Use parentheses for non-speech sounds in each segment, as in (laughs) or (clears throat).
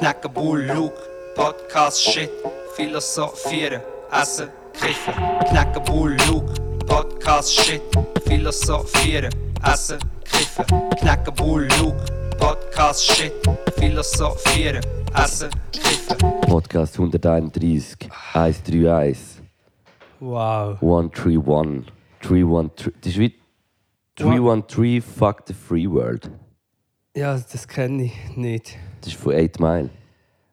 knacken Bull, Luke, Podcast, Shit, philosophieren, essen, kiffen. Knacken Bull, Luke, Podcast, Shit, philosophieren, essen, kiffen. Knacken Bull, Luke, Podcast, Shit, philosophieren, essen, kiffen. Podcast 131, 131, Wow. 131, 313. Das ist wie 313 Fuck the Free World. Ja, das kenne ich nicht. Das ist von 8 Mile.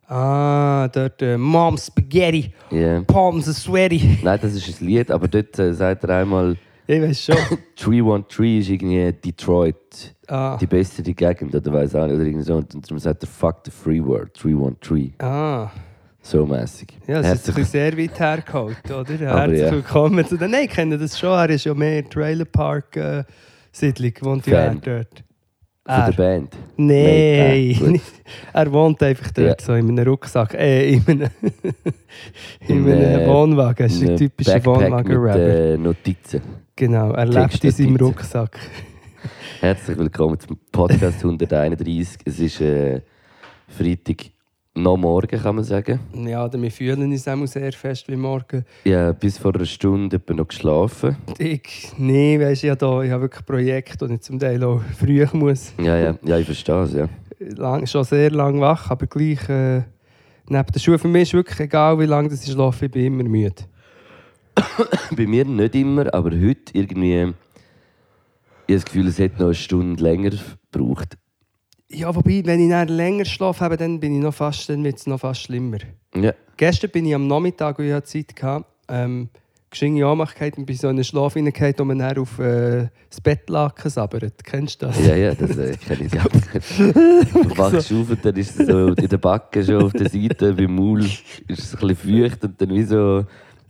Ah, dort äh, Mom Spaghetti, Yeah. Palms are sweaty. (laughs) Nein, das ist ein Lied, aber dort äh, sagt er einmal, Ich weiß schon. (coughs) 313 ist irgendwie Detroit, Ah, die beste Gegend, oder weiß auch nicht, oder irgendwie so. Und darum sagt er Fuck the Free World, 313. ah. So mäßig. Ja, das ist ein bisschen sehr weit hergeholt, oder? (laughs) Herzlich ja. willkommen zu den... Nein, ich kenne das schon. Er ist ja mehr Trailer Park äh, Siedlung, wohnt ja er Fan. dort. Von Er. der Band. Nein, Nein, gut. (laughs) er wohnt einfach dort, Ja. so in einem Rucksack, äh, in einem, in (laughs) In, einem äh, Wohnwagen. Das ist Ein ein typischer Wohnwagen-Rapper. äh, Notizen. Genau, er lebt in seinem. Rucksack. Herzlich willkommen zum Podcast (laughs) 131. Es ist äh, Freitag noch morgen, kann man sagen. Ja, oder wir fühlen uns auch sehr fest wie morgen. Habe bis vor einer Stunde etwa noch geschlafen. Ich, nee, weißt du, habe, da, ich habe wirklich Projekte, und ich zum Teil auch früh muss. Ja, ja, ja ich verstehe es, ja. Lang, schon sehr lange wach, aber gleich äh, neben der Schule. Für mich ist wirklich egal, wie lange das ich schlafe, ich bin immer müde. (coughs) Bei mir nicht immer, aber heute irgendwie. Ich habe das Gefühl, es hätte noch eine Stunde länger gebraucht. Ja, wobei, wenn ich dann länger schlafe, habe, dann bin ich noch fast, dann wird es noch fast schlimmer. Ja, Gestern bin ich am Nachmittag, wo ich Zeit hatte, ähm, geschenke Anmachkeit und bin so in einen Schlaf wo man dann auf äh, das Bettlaken sabbert. Kennst du das? ja, ja, das äh, kenne ich nicht. (laughs) Du wachst auf und dann ist es so in der Backe schon auf der Seite, beim Maul ist es ein bisschen feucht und dann wie so,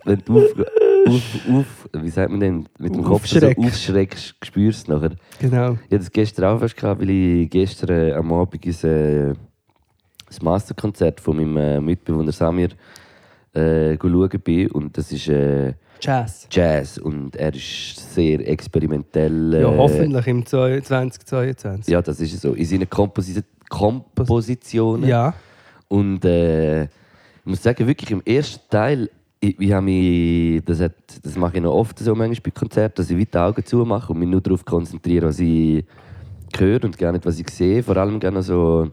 wenn du auf, auf, auf wie sagt man denn, mit dem Kopf so Aufschreckst. spürst du nachher. Genau. Ich hatte das gestern auch fast, gehabt, weil ich gestern äh, am Abend ins, äh, das Masterkonzert von meinem äh, Mitbewohner Samir äh, schauen bin. Und das ist äh, Jazz. Jazz und er ist sehr experimentell. Äh, Ja, hoffentlich im 2022. Ja, das ist so. In seinen Komposi Kompositionen. Ja. Und äh, ich muss sagen, wirklich im ersten Teil, ich, ich mich, das, hat, das mache ich noch oft so manchmal bei Konzerten, dass ich weit die Augen zumache und mich nur darauf konzentriere, was ich höre und gar nicht, was ich sehe. Vor allem gerne so, ich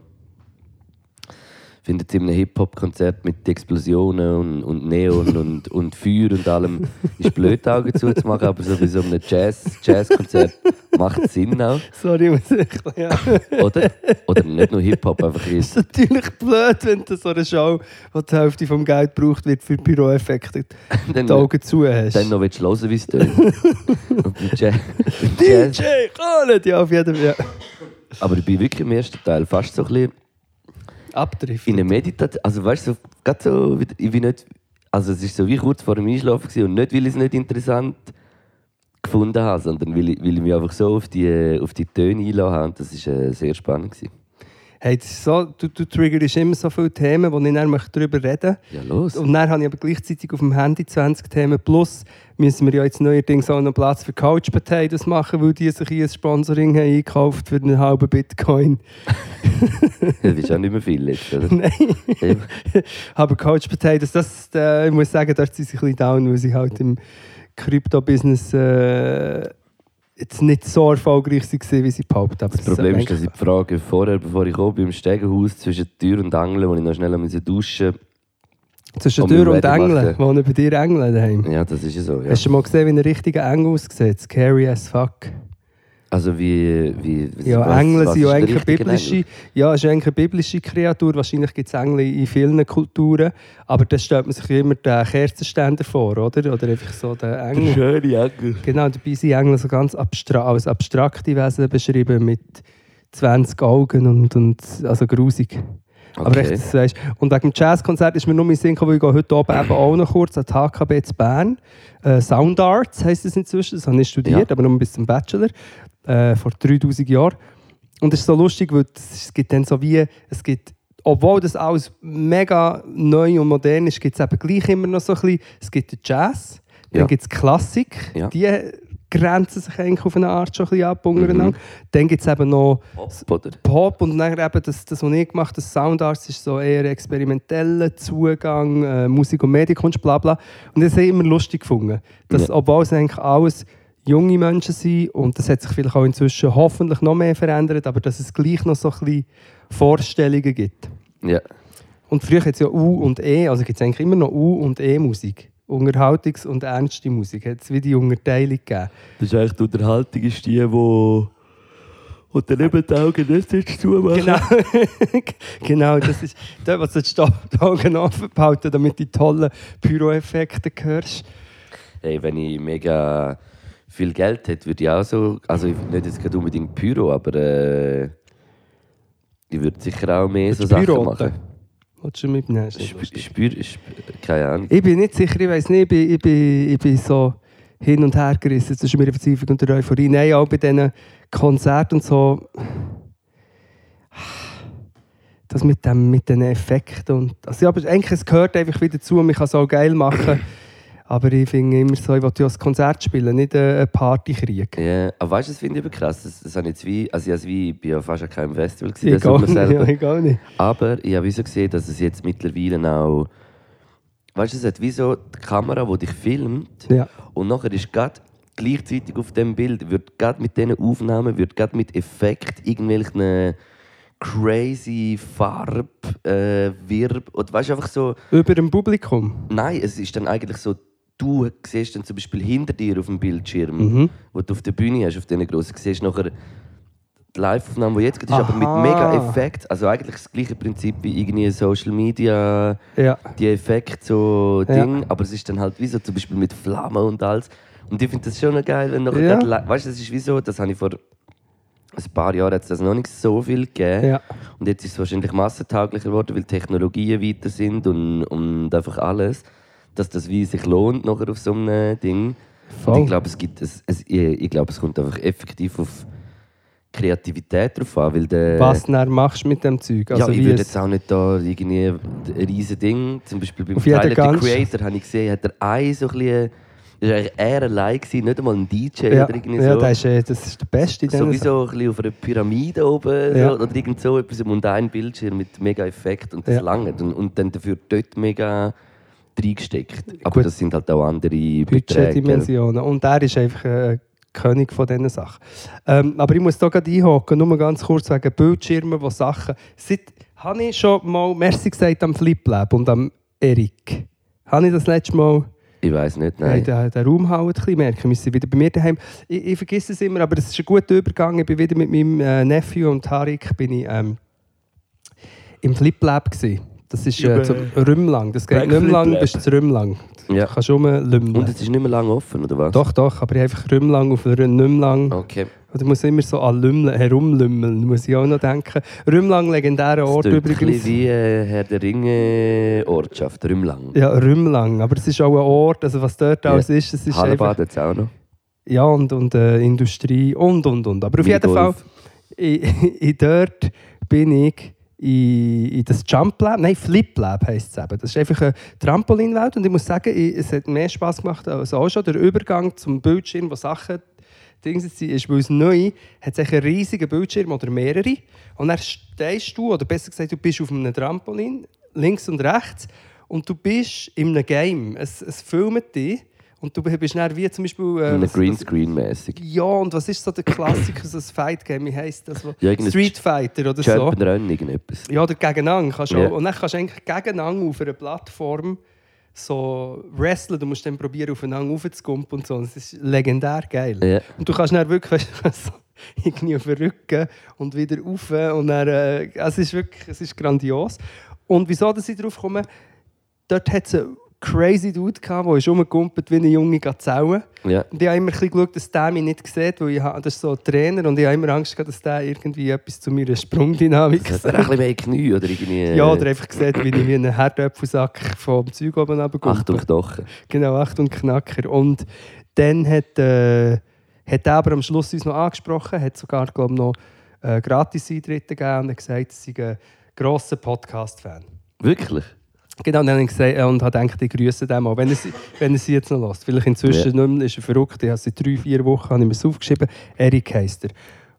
finde jetzt in einem Hip-Hop-Konzert mit Explosionen und, und Neon und, (laughs) und Feuer und allem ist blöd, die Augen zuzumachen, aber so bei so einem Jazz- Jazz-Konzert macht es Sinn auch. Sorry, muss ich. Ja. Oder? Oder nicht nur Hip-Hop, einfach Es ist. ist natürlich blöd, wenn du so eine Show, wo die Hälfte vom Geld gebraucht wird für Pyroeffekte, (laughs) Dann, die Augen zu hast. dann noch willst du hören, wie es tönt. (laughs) DJ Khaled! Ja, auf jeden Fall. Ja. aber ich bin wirklich im ersten Teil fast so ein bisschen Abdrift. in eine Meditation. Also weißt du, so, so, ich bin nicht. Also es ist so wie kurz vor dem Einschlafen und nicht, weil ich es nicht interessant gefunden habe, sondern weil ich, weil ich mich einfach so auf die, auf die Töne einlassen habe. Das war äh, sehr spannend. Gewesen. Hey, so, du, du triggerst immer so viele Themen, wo ich dann möchte darüber reden Ja, los. Und dann habe ich aber gleichzeitig auf dem Handy 20 Themen. Plus müssen wir ja jetzt neuerdings auch noch Platz für Couch Potatoes machen, weil die sich hier ein Sponsoring haben eingekauft für einen halben Bitcoin. (laughs) Das ist auch nicht mehr viel jetzt, oder? (laughs) Nein. Eben. Aber Couch Potatoes, das, äh, ich muss sagen, dort sind sie ein bisschen down, weil sie halt im Krypto-Business äh, jetzt nicht so erfolgreich waren, wie sie behaupten. Aber Das Problem ist, dass ich die Frage vorher, bevor ich komme, beim Stegenhaus zwischen Tür und Angel, wo ich noch schnell musste duschen Zwischen um Tür und Engeln. Wohnen bei dir Engeln daheim? Ja, das ist ja so. Ja. Hast du mal gesehen, wie ein richtiger Engel aussieht? Scary as fuck. Also wie... wie wie- Ja, was- Engel was sind ist ja der eigentlich eine biblische, Engel? ja, ist eigentlich eine biblische Kreatur. Wahrscheinlich gibt es Engel in vielen Kulturen. Aber da stellt man sich immer den Kerzenständer vor, oder? Oder einfach so den Engel. Schöne Engel. Genau, dabei sind Engel so ganz abstra als abstrakte Wesen beschrieben mit 20 Augen und, und also grusig. Aber Okay. echt, das weisst. Und wegen dem Jazzkonzert ist mir nur mein Sinn gekommen, weil ich gehe heute Abend eben auch noch kurz an die HKB zu Bern. Äh, Sound Arts heisst es inzwischen, das habe ich studiert, Ja. aber nur bis zum Bachelor, äh, vor 3000 Jahren. Und es ist so lustig, weil es gibt dann so wie, es gibt, obwohl das alles mega neu und modern ist, gibt es eben gleich immer noch so ein bisschen, es gibt den Jazz, dann Ja. gibt es Klassik, Ja. die grenzen sich eigentlich auf eine Art schon ein bisschen ab. Mhm. Dann gibt es eben noch Pop? Pop und dann eben das, das was ich gemacht habe, das Soundarts ist so eher experimenteller Zugang, äh, Musik- und Medienkunst, bla bla. Und das habe ich immer lustig gefunden. Dass, Ja. Obwohl es eigentlich alles junge Menschen sind und das hat sich vielleicht auch inzwischen hoffentlich noch mehr verändert, aber dass es gleich noch so ein bisschen Vorstellungen gibt. Ja. Und früher hat es ja U und E, also gibt es eigentlich immer noch U und E-Musik. Unterhaltungs- und ernste Musik. Hat es wie die Unterteilung gegeben. Das ist eigentlich die Unterhaltung, ist die, wo... Und dann eben die Augen nicht zumachen. Genau, (laughs) genau das ist dort, was du die Augen offen behalten, damit du die tollen Pyro-Effekte hörst. Hey, wenn ich mega viel Geld hätte, würde ich auch so... Also ich nicht jetzt gerade unbedingt Pyro, aber... Äh, ich würde sicher auch mehr so Sachen Pyroten? machen. Willst du mitnehmen? Spür, spür, keine Ahnung. Ich bin nicht sicher, ich weiß nicht, ich bin, ich, bin, ich bin so hin und her gerissen zwischen mir Verzweiflung und der Euphorie. Nein, auch bei diesen Konzerten und so. Das mit, dem, mit den Effekten. Und, also, ja, aber eigentlich, es gehört einfach wieder zu, man kann es auch geil machen. Aber ich finde immer so, ich will ja ein Konzert spielen, nicht äh, eine Partykrieg. Ja, aber weißt du, das finde ich eben krass. Das, das habe ich jetzt wie, also ich, wie, ich bin ja fast an keinem Festival gewesen, Ich Sommer nicht, (laughs) ja, ich gar nicht. Aber ich habe wie so gesehen, dass es jetzt mittlerweile auch, weißt du, es hat wie so die Kamera, die dich filmt Ja. und nachher ist gerade gleichzeitig auf dem Bild, wird gerade mit diesen Aufnahmen, wird gerade mit Effekt irgendwelchen crazy Farb, äh, Wirb, oder weißt du, einfach so, Über dem Publikum. nein, es ist dann eigentlich so, du siehst dann zum Beispiel hinter dir auf dem Bildschirm, Mhm. wo du auf der Bühne hast, auf diesen grossen, siehst nachher die Live-Aufnahme, die jetzt gerade ist, aber mit mega Effekt. Also eigentlich das gleiche Prinzip wie irgendwie Social Media, Ja. die Effekte, so Ja. Ding, aber es ist dann halt wie so zum Beispiel mit Flammen und alles. Und ich finde das schon geil, wenn nachher Ja. gerade li- weißt du, das ist wie so, das habe ich vor ein paar Jahren das noch nicht so viel gegeben. Ja. Und jetzt ist es wahrscheinlich massentauglicher geworden, weil Technologien weiter sind und, und einfach alles. Dass das wie sich lohnt nachher auf so einem Ding. Ich glaube, es gibt es, es, ich, ich glaube, es kommt einfach effektiv auf Kreativität drauf an, weil der, Was du dann machst mit dem Zeug. Also ja, ich wie würde es- jetzt auch nicht da irgendwie ein riesen Ding, zum Beispiel beim Tyler, the Creator, habe ich gesehen, hat er ein so ein bisschen, das war eigentlich er allein, nicht einmal ein DJ ja, oder irgendwie ja so. das, ist, äh, das ist der Beste in diesen Sowieso ein bisschen auf einer Pyramide oben Ja. so, oder irgend so etwas und ein Bildschirm mit mega Effekt und das Ja. lange und, und dann dafür dort mega reingesteckt. Aber Gut. das sind halt auch andere? Budgetdimensionen. Und er ist einfach äh, König von diesen Sachen. Ähm, aber ich muss hier gerade einhaken, nur mal ganz kurz wegen Bildschirmen, die Sachen... Seit, habe ich schon mal Merci gesagt am Flip Lab und am Erik? Habe ich das letzte Mal... Ich weiß nicht, Nein. nein. Den, den Raum hauen, ein bisschen merken. Wir sind wieder bei mir daheim. Ich, ich vergesse es immer, aber es ist ein guter Übergang. Ich bin wieder mit meinem äh, Nephew und Tarik bin ich, ähm, im Flip Lab gewesen. Das ist äh, zum Rümlang. Das geht nicht mehr lang, bis zu Rümlang. Ja. Du kannst rumlümmeln. Und es ist nicht mehr lange offen, oder was? Doch, doch, aber ich habe einfach Rümlang auf nicht mehr lang. Okay. Oder muss immer so an Lümmeln, herumlümmeln, muss ich auch noch denken. Rümlang, legendärer Ort Das klingt ein bisschen übrigens. wie äh, Herr der Ringe Ortschaft, Rümlang. Ja, Rümlang. Aber es ist auch ein Ort, also was dort Ja. alles ist, es ist einfach... Hallenbad jetzt auch noch. Ja, und, und äh, Industrie und, und, und. Aber auf jeden Fall, ich, (laughs) ich, dort bin ich in, in das Jump Lab, nein, Flip Lab heisst es eben. Das ist einfach eine Trampolinwelt und ich muss sagen, es hat mehr Spass gemacht als auch schon. Der Übergang zum Bildschirm, wo Sachen Dings ist, weil es neu hat es einen riesigen Bildschirm oder mehrere und dann stehst du, oder besser gesagt, du bist auf einem Trampolin, links und rechts und du bist in einem Game. Es, es filmt dich und du bist dann wie zum Beispiel... äh, Greenscreen-mäßig. ja, und was ist so der Klassiker, so ein Fight-Game? Wie heisst das? Ja, Street Fighter oder so? Jump'n'Run, irgendetwas. Ja, oder gegeneinander. Kannst Ja. auch, und dann kannst du eigentlich gegeneinander auf einer Plattform so wrestlen. Du musst dann probieren, aufeinander raufzukumpen und so. Das ist legendär geil. Ja. Und du kannst dann wirklich weißt, du, so (laughs) irgendwie auf den Rücken und wieder rauf. Und dann, äh, es ist wirklich es ist grandios. Und wieso dass ich drauf komme, dort hat es crazy Dude gehabt, der ist rumgekumpelt wie eine junge Gazelle. Ja. Und ich habe immer ein geschaut, dass der mich nicht sieht, weil ich habe, das ist so ein Trainer und ich habe immer Angst gehabt, dass der irgendwie etwas zu meiner Sprungdynamik Hat er sagt. ein bisschen mehr Knie oder irgendwie... äh, Ja, oder einfach gesehen, wie ich wie einen Herdöpfelsack vom Zeug oben runterkomme. Achtung, Knochen. Genau, Achtung Knacker. Und dann hat, äh, hat er aber am Schluss uns noch angesprochen, hat sogar, glaube ich, noch äh, Gratis-Eintritte gegeben und hat gesagt, er sei ein grosser Podcast-Fan. Wirklich? Genau, und dann habe ich gesagt, äh, und habe gedacht, ich grüße den mal, wenn er, sie- wenn er sie jetzt noch lässt. Vielleicht inzwischen nicht mehr, ist er verrückt. Ich habe seit drei, vier Wochen habe ich mir aufgeschrieben. Erik heisst er.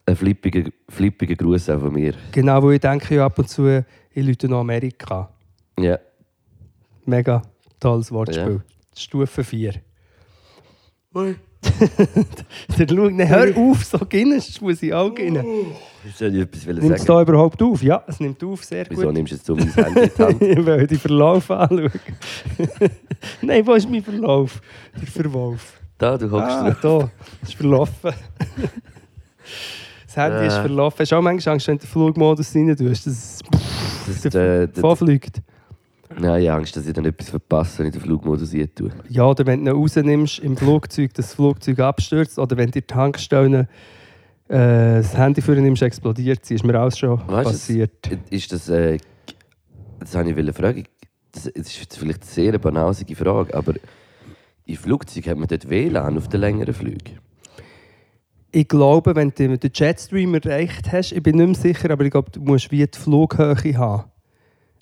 Ein flippiger, flippiger Gruß auch von mir. Genau, wo ich denke, ja, ab und zu, ich Leute noch Amerika. Ja. Mega tolles Wortspiel. Ja. Stufe 4. (laughs) Der schaut, nein, hör auf, so Guinness muss ich auch gehen. Ich soll etwas wollen Nimmt es sagen. da überhaupt auf? Ja, es nimmt auf, sehr Wieso gut. nimmst du jetzt so mein Handy in die Hand? ich will den Verlauf anschauen. (laughs) nein, wo ist mein Verlauf? Der Verwolf. Da, du hockst Ah, drauf. da. Es ist verlaufen. (laughs) Das Handy ist Äh. verlaufen. Hast du auch manchmal Angst, wenn du den Flugmodus rein tust, dass es Das, äh, das, vorfliegt? Nein, ich habe Angst, dass ich dann etwas verpasse, wenn ich den Flugmodus hier tue. Ja, oder wenn du ihn rausnimmst im Flugzeug, das Flugzeug abstürzt, oder wenn dir die Tankstelle äh, das Handy für nimmst, explodiert sie. Ist mir auch schon Weißt passiert. Ist das. Äh, das habe ich wollte fragen. Das, das ist vielleicht eine sehr banalsige Frage, aber im Flugzeug hat man dort WLAN auf den längeren Flügen. Ich glaube, wenn du den Jetstream erreicht hast, ich bin nicht mehr sicher, aber ich glaube, du musst wie die Flughöhe haben.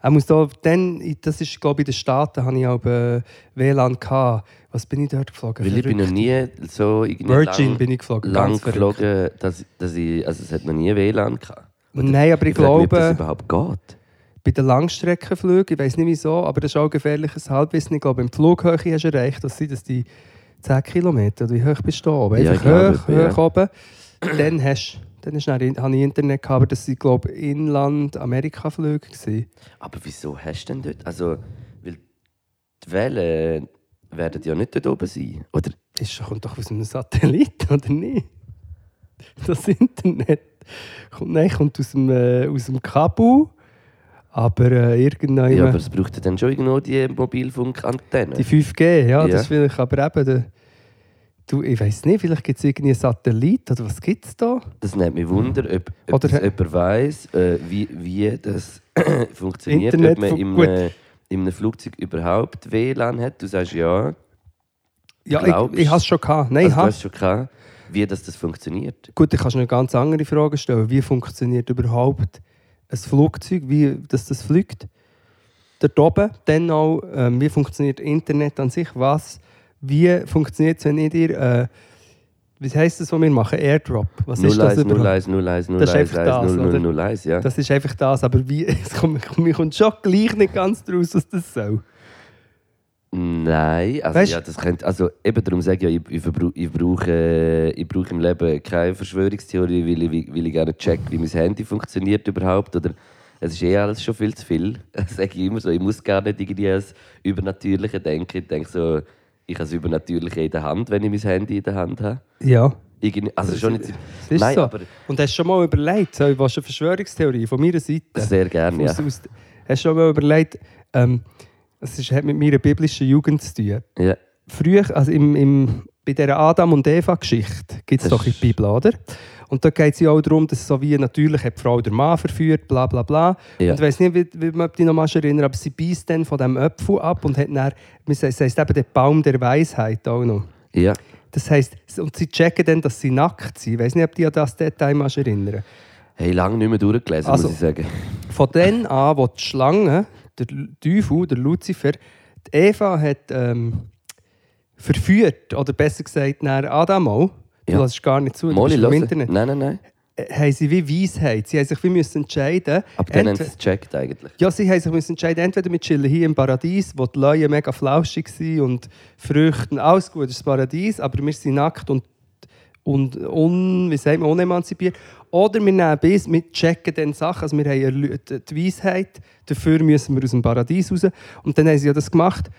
Er muss da, dann, das ist, glaube ich, in den Staaten habe ich auch äh, WLAN gehabt. Was bin ich dort geflogen? Weil ich bin noch nie so irgendwie Virgin lang, bin ich geflogen. lang geflogen, dass, dass ich. Also es hat noch nie WLAN gehabt. Nein, aber ich, frage mich, ob das glaube, überhaupt geht. bei den Langstreckenflügen, ich weiß nicht wieso, aber das ist auch ein gefährliches Halbwissen. Ich glaube, im Flughöhe hast du erreicht, dass sie, dass die 10 Kilometer, oder wie hoch bist du da oben? Ja, Einfach ich glaube, hoch, ja. hoch oben. Dann hast dann ist dann, habe ich Internet gehabt, aber das waren, glaube ich, Inland-Amerika-Flüge. Aber wieso hast du denn dort? Also, weil die Wellen werden ja nicht dort oben sein. Oder Das kommt doch aus einem Satellit, (laughs) oder nicht? Das Internet. Kommt, nein, kommt aus dem, äh, aus dem Kabel, aber äh, irgendwann... Ja, aber es braucht ja dann schon irgendwo die Mobilfunkantenne. Die 5G, ja, Ja. das ist vielleicht aber eben der, du, ich weiß nicht, vielleicht gibt es irgendwie einen Satellit oder was gibt es da? Das nimmt mich Wunder, ob, ob Oder- das jemand weiss, äh, wie, wie das (clears throat) funktioniert, Internet ob man im, äh, in einem Flugzeug überhaupt WLAN hat. Du sagst ja, Ja, Glaubst- ich, ich habe es schon gehabt. Nein, also, ich hast schon gehabt, wie das, das funktioniert. Gut, ich kannst noch eine ganz andere Frage stellen. Wie funktioniert überhaupt ein Flugzeug, wie dass das fliegt? Dort oben, dann auch, ähm, wie funktioniert Internet an sich? Was, wie funktioniert es, wenn ich dir, äh, wie heisst das, was wir machen? Airdrop. Was ist das 01, überhaupt? 01, 01, 01, Das ist einfach 01, das, 00, oder? 01, ja. Das ist einfach das, aber wie, (laughs) es kommt, mir kommt schon gleich nicht ganz draus, was das soll. Nein, also, Weißt- ja, das könnte, also eben darum sage ich ja, ich, ich, ich, brauche, ich brauche im Leben keine Verschwörungstheorie, weil ich, weil ich gerne check, wie mein Handy funktioniert überhaupt. Oder es ist eh alles schon viel zu viel. (laughs) Das sage ich immer so. Ich muss gar nicht irgendwie ans Übernatürliche denken. Ich denke so, ich habe das Übernatürliche in der Hand, wenn ich mein Handy in der Hand habe. Ja, Irgendwie, also schon nicht, ist Nein, so. aber Und hast du schon mal überlegt, so, was eine Verschwörungstheorie von meiner Seite? sehr gerne, ja. Aus, hast du schon mal überlegt, ähm, es ist, hat mit meiner biblischen Jugend zu tun. ja. Früher, also im, im, bei dieser Adam- und Eva-Geschichte, gibt es doch in der Bibel, oder? Und da geht es ja auch darum, dass so wie natürlich hat die Frau den Mann verführt, bla bla bla. Ja. Und ich weiß nicht, wie, wie man dich noch mal erinnert, aber sie beißt dann von diesem Apfel ab und hat dann, es heisst eben der Baum der Weisheit auch noch. ja. Das heisst, und sie checken dann, dass sie nackt sind. Ich weiß nicht, ob dich an das Detail mal erinnern. Hey, lange nicht mehr durchgelesen, Also- muss ich sagen. Von dann (laughs) an, wo die Schlange, der Teufel, der Luzifer, die Eva hat ähm, verführt, oder besser gesagt, nach Adam auch, du Ja. lässt gar nicht zu, du Molly, bist im. Internet, Nein, nein, nein. äh, haben sie wie Weisheit. Sie haben sich wie müssen entscheiden Aber dann haben sie es gecheckt eigentlich. ja, sie haben sich müssen entscheiden, entweder wir chillen hier im Paradies, wo die Leute mega flauschig sind und Früchte, alles gut, das ist das Paradies, aber wir sind nackt und, und un, wie sagt man, unemanzipiert. Oder wir nehmen bis, wir checken dann Sachen, also wir haben die Weisheit, dafür müssen wir aus dem Paradies raus. Und dann haben sie ja das gemacht.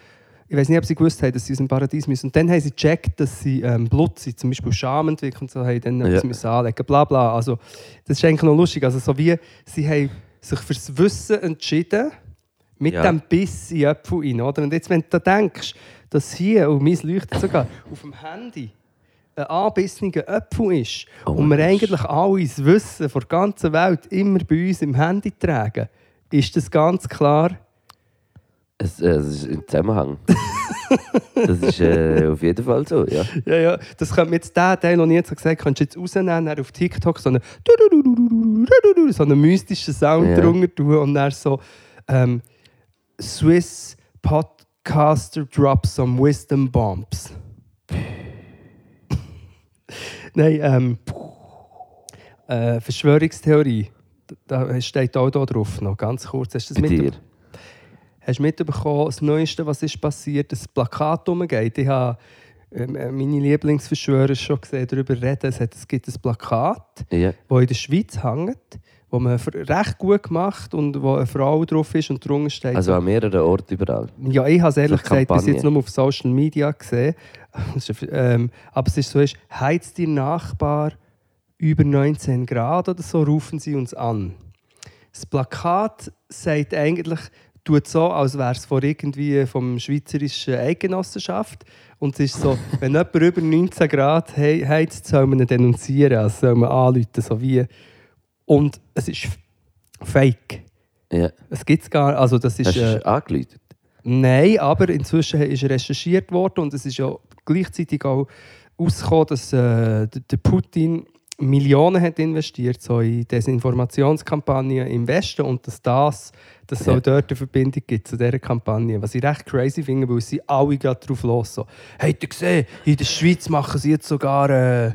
Ich weiß nicht, ob sie gewusst haben, dass sie aus dem Paradies müssen. Und dann haben sie gecheckt, dass sie ähm, Blut sind, zum Beispiel Scham entwickelt und so, haben dann Ja. etwas müssen anlegen, bla bla. Also, das ist eigentlich noch lustig. Also, so wie sie haben sich fürs Wissen entschieden, mit Ja. dem Biss in den Apfel rein. Oder? Und jetzt, wenn du da denkst, dass hier, und mein leuchtet sogar, auf dem Handy ein anbissener Apfel ist Oh und wir eigentlich alles Wissen von der ganzen Welt immer bei uns im Handy tragen, ist das ganz klar Es, äh, es ist im Zusammenhang. (laughs) das ist äh, auf jeden Fall so, ja. Ja, ja, das könnte man jetzt den Teil, den ich jetzt gesagt habe, könntest du jetzt rausnehmen, auf TikTok so einen, so einen mystischen Sound Ja. drunter tun und dann so, ähm, Swiss podcaster drops some wisdom bombs. (laughs) Nein, ähm, äh, Verschwörungstheorie. Da steht auch da drauf noch, ganz kurz. Hast du das Bei dir. Hast du mitbekommen, das Neueste, was ist passiert, das Plakat umgeht? Ich habe ähm, äh, meine Lieblingsverschwörer schon gesehen, darüber reden. Es, hat, es gibt ein Plakat, Ja. das in der Schweiz hängt, wo man recht gut gemacht und wo eine Frau drauf ist und drunter steht. Also an mehreren Orten überall. ja, ich habe es ehrlich gesagt bis jetzt nur auf Social Media gesehen. (laughs) Ähm, aber es ist so, ist, heizt Ihr Nachbar über 19 Grad oder so, rufen Sie uns an. Das Plakat sagt eigentlich, tut so, als wäre es von irgendwie vom schweizerischen Eidgenossenschaft. Und es ist so, (laughs) wenn jemand über 19 Grad he- heizt, soll man ihn denunzieren, also soll man anrufen, so wie. Und es ist fake. Ja. Es gibt es gar also das ist... Hast äh, du angeläutet? Nein, aber inzwischen ist recherchiert worden und es ist ja gleichzeitig auch rausgekommen, dass äh, der Putin Millionen hat investiert so in Desinformationskampagnen im Westen und dass das, dass es Ja. auch dort eine Verbindung gibt zu dieser Kampagne. Was ich recht crazy finde, weil sie alle gerade drauf los so. Habt ihr gesehen, in der Schweiz machen sie jetzt sogar äh,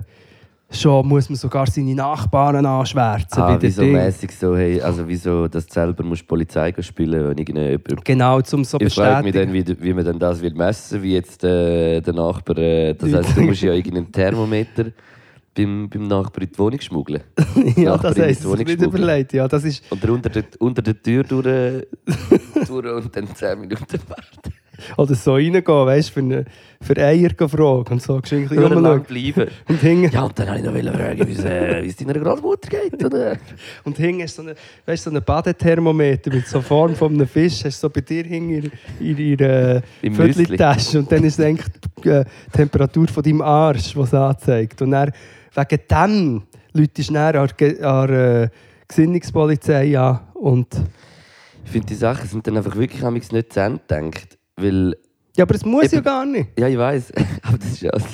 schon, muss man sogar seine Nachbarn anschwärzen Ah, wieso mäßig so, hey, also wieso, dass du selber musst Polizei spielen wenn irgendjemand Genau, zum so Ich frage mich dann, wie, wie man dann das will messen wie jetzt äh, der Nachbar. Äh, das heisst, du musst (laughs) ja irgendeinen Thermometer beim, beim Nachbar in die Wohnung schmuggeln. (laughs) ja, Nachbarin das heisst, es schmuggeln. überlegt. Ja, das ist, Und unter der, unter der Tür durch, (laughs) durch und dann 10 Minuten warten. Oder so reingehen, weißt du, für, Eier fragen und so. Geschwind ein bisschen rumschauen. bleiben. (laughs) Und hinten, Ja, und dann wollte ich noch fragen, wie es äh, wie es deiner Großmutter geht. Oder? (laughs) und hinten ist so ein weißt, so ein Badethermometer mit so Form von einem Fisch. Hast du so bei dir hinten in, in ihrer Vierteltasche. Und dann ist es eigentlich die äh, Temperatur von deinem Arsch, die es anzeigt. Und dann, wegen dem Leute ist dann an an äh, Gesinnungspolizei an. Und, Ich finde, die Sachen sind dann einfach wirklich nicht zu Ende gedacht. Weil ja, aber es muss ja Eben. gar nicht. Ja, ich weiß. (laughs) Aber das ist ja das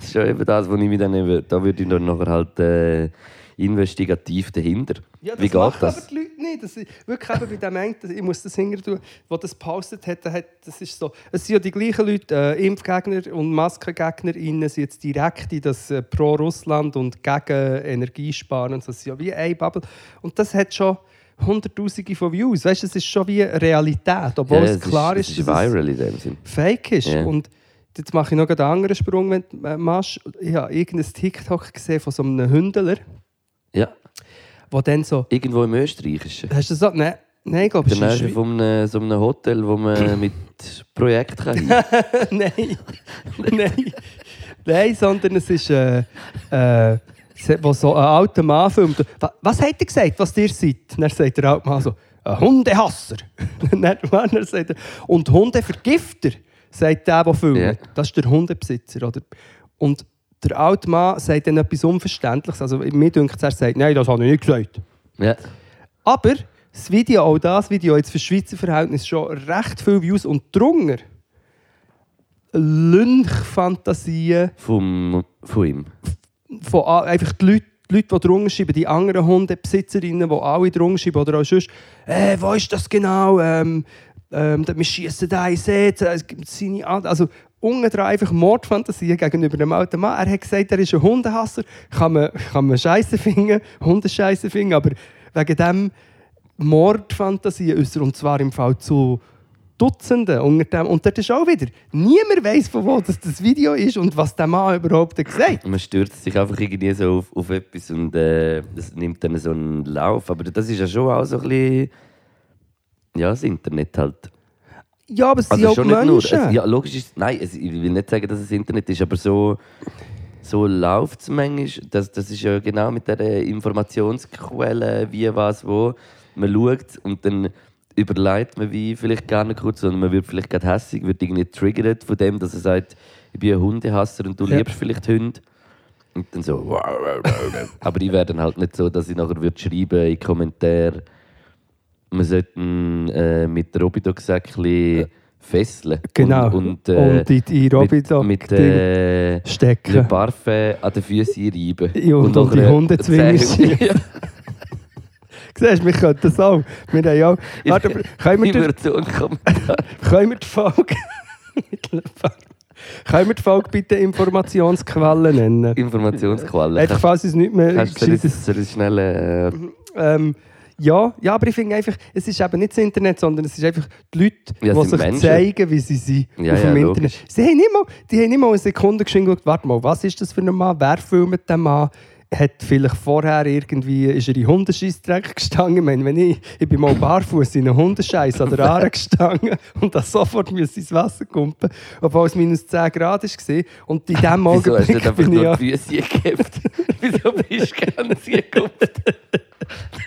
ist ja eben das, wo ich mich dann eben, da würde ich dann nachher halt äh, investigativ dahinter. Ja, das Wie geht machen das? aber die Leute nicht. Das ist wirklich eben bei dem einen, ich muss das hinter tun, der das gepostet hat, das ist so, es sind ja die gleichen Leute, äh, Impfgegner und MaskengegnerInnen sind jetzt direkt in das äh, Pro-Russland und gegen Energiesparen das ist ja wie eine Bubble. Und das hat schon Hunderttausende von Views. Weißt du, es ist schon wie Realität, obwohl ja, es klar ist, ist, es ist dass es viral in dem Sinn. fake ist. Ja. Und jetzt mache ich noch einen anderen Sprung, wenn du äh, machst. Ich habe irgendein TikTok gesehen von so einem Hündler, Ja, der dann so, irgendwo im Österreichischen. hast du das so, nein, nein, ich glaube, es der ist Nähe von einem, so einem Hotel, wo man (coughs) mit Projekt kann (laughs) nein, nein, nein, sondern es ist, äh, äh, wo so ein alter Mann filmt. Wa- Was hat er gesagt, was ihr seid? Dann sagt der alte Mann so, ein Hundehasser. (laughs) Dann dann sagt er, und Hundevergifter, sagt der, der filmt. Ja. Das ist der Hundebesitzer. Oder? Und der alte Mann sagt dann etwas Unverständliches. Also mir denkt er sagt, nein, das habe ich nicht gesagt. Ja. Aber das Video, auch das Video, jetzt für Schweizer Verhältnnis schon recht viele Views und drunter Lynch-Fantasien Vom, von ihm. Von einfach die Leute, die Leute, die drunter schreiben, die anderen Hundebesitzerinnen, die alle drunter schreiben oder auch sonst, äh, wo ist das genau? Ähm, ähm, wir schießen da in den See, seine An also unten einfach Mordfantasien gegenüber dem alten Mann. Er hat gesagt, er ist ein Hundehasser. Kann man, kann man Scheiße finden, Hundescheiße finden, aber wegen dem Mordfantasien äußern, und zwar im Fall zu Dutzenden unter dem. Und dort ist auch wieder, niemand weiß, von wo das, das Video ist und was der Mann überhaupt hat gesagt Und man stürzt sich einfach irgendwie so auf, auf etwas und äh, das nimmt dann so einen Lauf. Aber das ist ja schon auch so ein bisschen. Ja, das Internet halt. Ja, aber es sind Also auch schon nicht nur. Menschen. Es, ja, logisch ist Nein, es, ich will nicht sagen, dass es Internet ist, aber so, so läuft es manchmal. Das, das ist ja genau mit der Informationsquelle, wie, was, wo. Man schaut und dann überlegt man wie vielleicht gar nicht kurz, sondern man wird vielleicht gerade hässig, wird irgendwie triggert von dem, dass er sagt, ich bin ein Hundehasser und du Ja. liebst vielleicht Hunde. Und dann so, (laughs) aber ich werde dann halt nicht so, dass ich nachher würde schreiben in Kommentaren, wir sollten äh, mit Robidoc-Säckchen fesseln. Genau. Und, und, äh, Und in die Robidoc mit, mit äh, stecken. Parfum an den Füßen reiben. Ja, und um die nachher Hundezwinger Zähne- schieben. (laughs) (laughs) Siehst du, wir können das auch. Wir haben ja auch... Warte, können wir, Ich den, (laughs) können wir die Folge... (laughs) können wir die Folge bitte Informationsquellen nennen? Informationsquelle. Einfach, falls es nicht mehr Kannst du das, schnell. Äh, Ähm, ja, ja, aber ich finde einfach, es ist eben nicht das Internet, sondern es ist einfach die Leute, Ja, die sich Menschen. zeigen, wie sie sind Ja, auf ja, dem logisch. Internet. Sie haben nicht mal, die haben nicht mal eine Sekunde geschaut, warte mal, was ist das für ein Mann, wer filmt den Mann? Hat vielleicht vorher irgendwie, ist er in Hundescheissdreck gestanden? Ich meine, wenn ich, ich bin mal barfuß in einen Hundescheiß an der (laughs) Aare gestanden und dann sofort musste ins Wasser kumpen, obwohl es minus 10 Grad war. Und in dem (laughs) wieso hast du nicht Augenblick einfach bin ich nur die Füße gekippt? (laughs) wieso bist du gerne sie gekippt?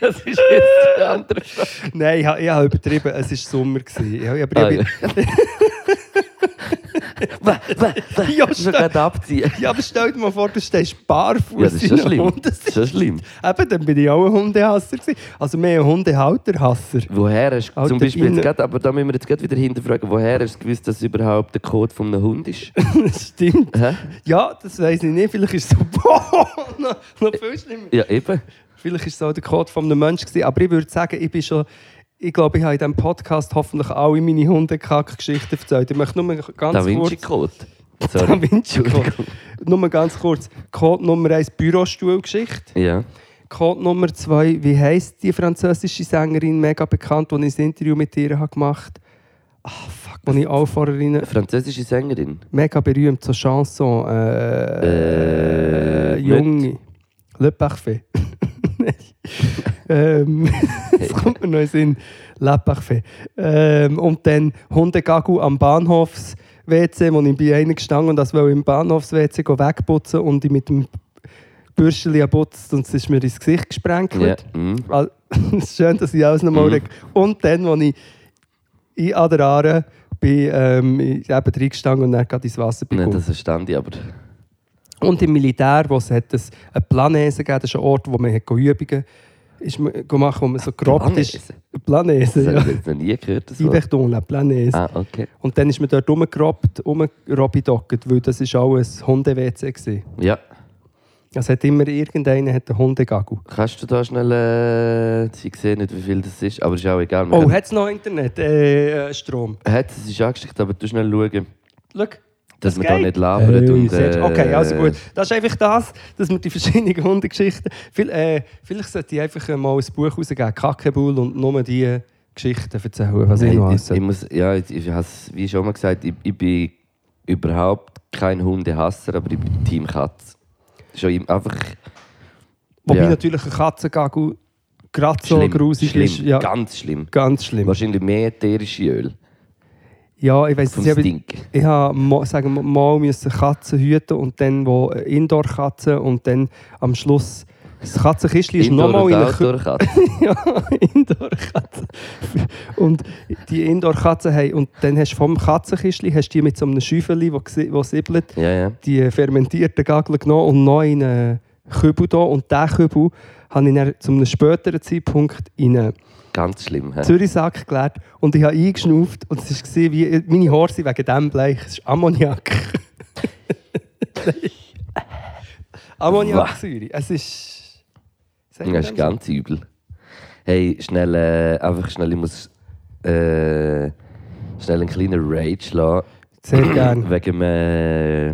Das ist jetzt eine andere Frage. Nein, ich, ich habe übertrieben, es war Sommer. gewesen. Ich, aber Ah, ich, (laughs) ja. Will stimmt. gerade abziehen. Ja, aber stell dir mal vor, du stehst barfuß Ja, das ist schon schlimm. Das ist schon schlimm. Eben, dann bin ich auch ein Hundehasser. gewesen. Also mehr ein Hundehalterhasser. Woher hast du zum Beispiel jetzt grad, aber da müssen wir jetzt gerade wieder hinterfragen, woher hast du gewusst, dass überhaupt der Code von einem Hund ist? (laughs) stimmt. Hä? Ja, das weiß ich nicht. Vielleicht ist es so boah, (laughs) noch, noch viel schlimmer. Ja, eben. Vielleicht ist es auch der Code von einem Menschen. Aber ich würde sagen, ich bin schon... Ich glaube, ich habe in diesem Podcast hoffentlich alle meine Hundekack-Geschichten erzählt. Ich möchte nur ganz Da kurz... (laughs) Vinci Code. Sorry. Da Vinci Code. Nur ganz kurz. Code Nummer 1, Bürostuhlgeschichte. Ja. Code Nummer 2, wie heisst die französische Sängerin, mega bekannt, die ich ein Interview mit ihr habe gemacht habe? Ah, fuck, wo ich auch vorher rein... Französische Sängerin. Mega berühmt, so Chanson. Äh, Äh, Junge. Le Parfait. (laughs) Nein. ähm, (laughs) das kommt mir noch in. Le Parfait. Ähm, und dann Hundegagu am Bahnhofs-WC, wo ich bei einem gestanden und das wollte im Bahnhofs-WC wegputzen und ich mit dem Bürstchen putzt und es ist mir ins Gesicht gesprengt. Weil- (laughs) Es ist schön, dass ich alles nochmal reg. Und dann, als ich in an der Aare bin, ähm, ich eben reingestanden und dann gerade ins Wasser Nein, bekommen. das verstand ich aber. Und im Militär, wo es hat es eine Planese gegeben, das ist ein Ort, wo man hat Übungen ist gemacht, wo man so gerobt ist. Planese? Planese, Das ja. habe ich noch nie gehört. Das Wort. Ivertona, Planese. Ah, okay. Und dann ist man dort rumgerobbt, rumgerobidockt, weil das ist auch ein Hunde-WC gewesen. Ja. Es hat immer irgendeiner hat einen Hundegagel. Kannst du da schnell. Äh, ich sehe nicht, wie viel das ist, aber ist auch egal. Wir Oh, können- hat es noch Internet? Äh, äh, Strom. Hat es ist angesteckt, aber du schnell schauen, Schau. Dass Das wir da nicht labern. Hey, und, äh, okay, also gut. Das ist einfach das, dass wir die verschiedenen Hundegeschichten. Viel, äh, vielleicht sollte ich einfach mal ein Buch rausgeben, Kackebull, und nur die Geschichten erzählen, was ich noch ich, ich muss, ja, ich, ich has, wie schon mal gesagt, ich, ich bin überhaupt kein Hundehasser, aber ich bin Team Katz. Schon einfach Wobei ja. natürlich ein Katzengagel gerade so grusig schlimm, ist. Ja, ganz schlimm. ganz schlimm. Wahrscheinlich mehr ätherische Öl Ja, ich weiß nicht, Stink. ich habe sagen mal müssen Katzen hüten und dann wo äh, Indoor-Katzen und dann am Schluss das Katzenkistchen ist nochmal in eine Outdoor-Katze. (laughs) ja, Indoor-Katzen. Und die Indoor-Katzen haben, und dann hast du vom Katzenkistchen hast die mit so einem Schäufeli, wo, siebelt, Ja, ja. die fermentierten Gagel genommen und noch in einen Kübel da. Und diesen Kübel habe ich dann zu einem späteren Zeitpunkt in einen Ganz schlimm. hä? Zürichsack geleert und ich habe eingeschnauft und es war wie meine Haare sind wegen dem bleich. Es ist Ammoniak. (laughs) Ammoniaksäure. Es ist... Ich Das ist so? ganz übel. Hey, schnell, äh, einfach schnell, ich muss äh, schnell einen kleinen Rage lassen. Sehr gerne. (clears throat) Wegen dem, äh,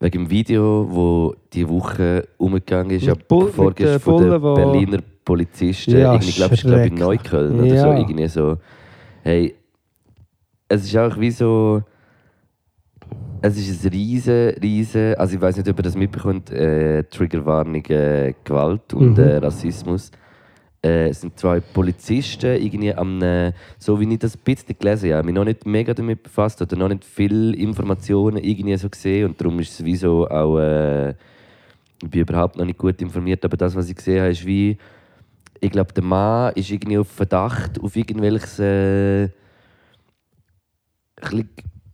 wegen dem Video, wo diese Woche umgegangen ist, Bull- mit vorgestern den von wo- Berliner Polizisten. Ja, irgendwie, glaub, ich glaube in. Neukölln oder so. Ja. Irgendwie so. Hey, es ist auch wie so. Es ist ein riesen, riesen. Also ich weiß nicht, ob ihr das mitbekommt. Äh, Triggerwarnung, äh, Gewalt und Mhm. äh, Rassismus. Äh, es sind zwei Polizisten irgendwie am, äh, so wie ich das ein bisschen gelesen habe, mich noch nicht mega damit befasst oder noch nicht viele Informationen irgendwie so gesehen und darum ist es wie so auch, äh, ich bin überhaupt noch nicht gut informiert, aber das, was ich gesehen habe, ist wie, ich glaube, der Mann ist irgendwie auf Verdacht auf irgendwelches äh,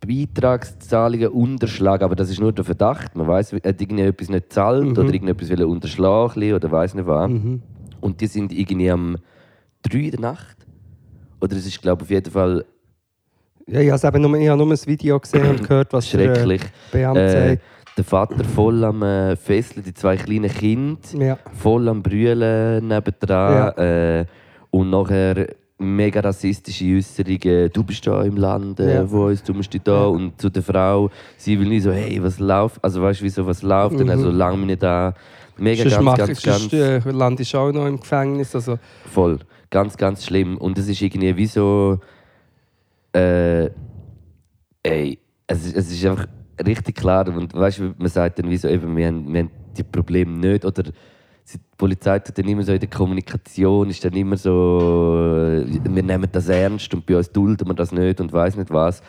Beitragszahlungen unterschlagen, aber das ist nur der Verdacht. Man weiß, er hat irgendwie etwas nicht gezahlt Mhm. oder irgendetwas will unterschlagen oder weiß nicht was. Mhm. Und die sind irgendwie am 3 in der Nacht. Oder es ist, glaube ich, auf jeden Fall Ja, ich habe nur, ich habe nur ein Video gesehen und (clears throat) gehört, was der äh, schrecklich. Beamte Äh, sagt. Der Vater voll am äh, Fesseln, die zwei kleinen Kinder, Ja. voll am Brüllen nebendran. Äh, und nachher mega rassistische Äußerungen. Du bist da im Land, äh, Ja. wo ist, du musst da. Ja. Und zu der Frau, sie will nicht so, hey, was läuft? Also weißt du, wieso was läuft? Und Mhm. also lang mich nicht da. Mega, Sonst, ganz, mach, ganz, sonst ganz. äh, landest du auch noch im Gefängnis. Also, Voll. Ganz, ganz schlimm. Und es ist irgendwie wie so. Äh, ey, es ist, es ist einfach richtig klar. Und weißt du, man sagt dann wie so, eben, wir, haben, wir haben die Probleme nicht. Oder die Polizei tut dann immer so in der Kommunikation, ist dann immer so, wir nehmen das ernst und bei uns dulden wir das nicht und weiß nicht was.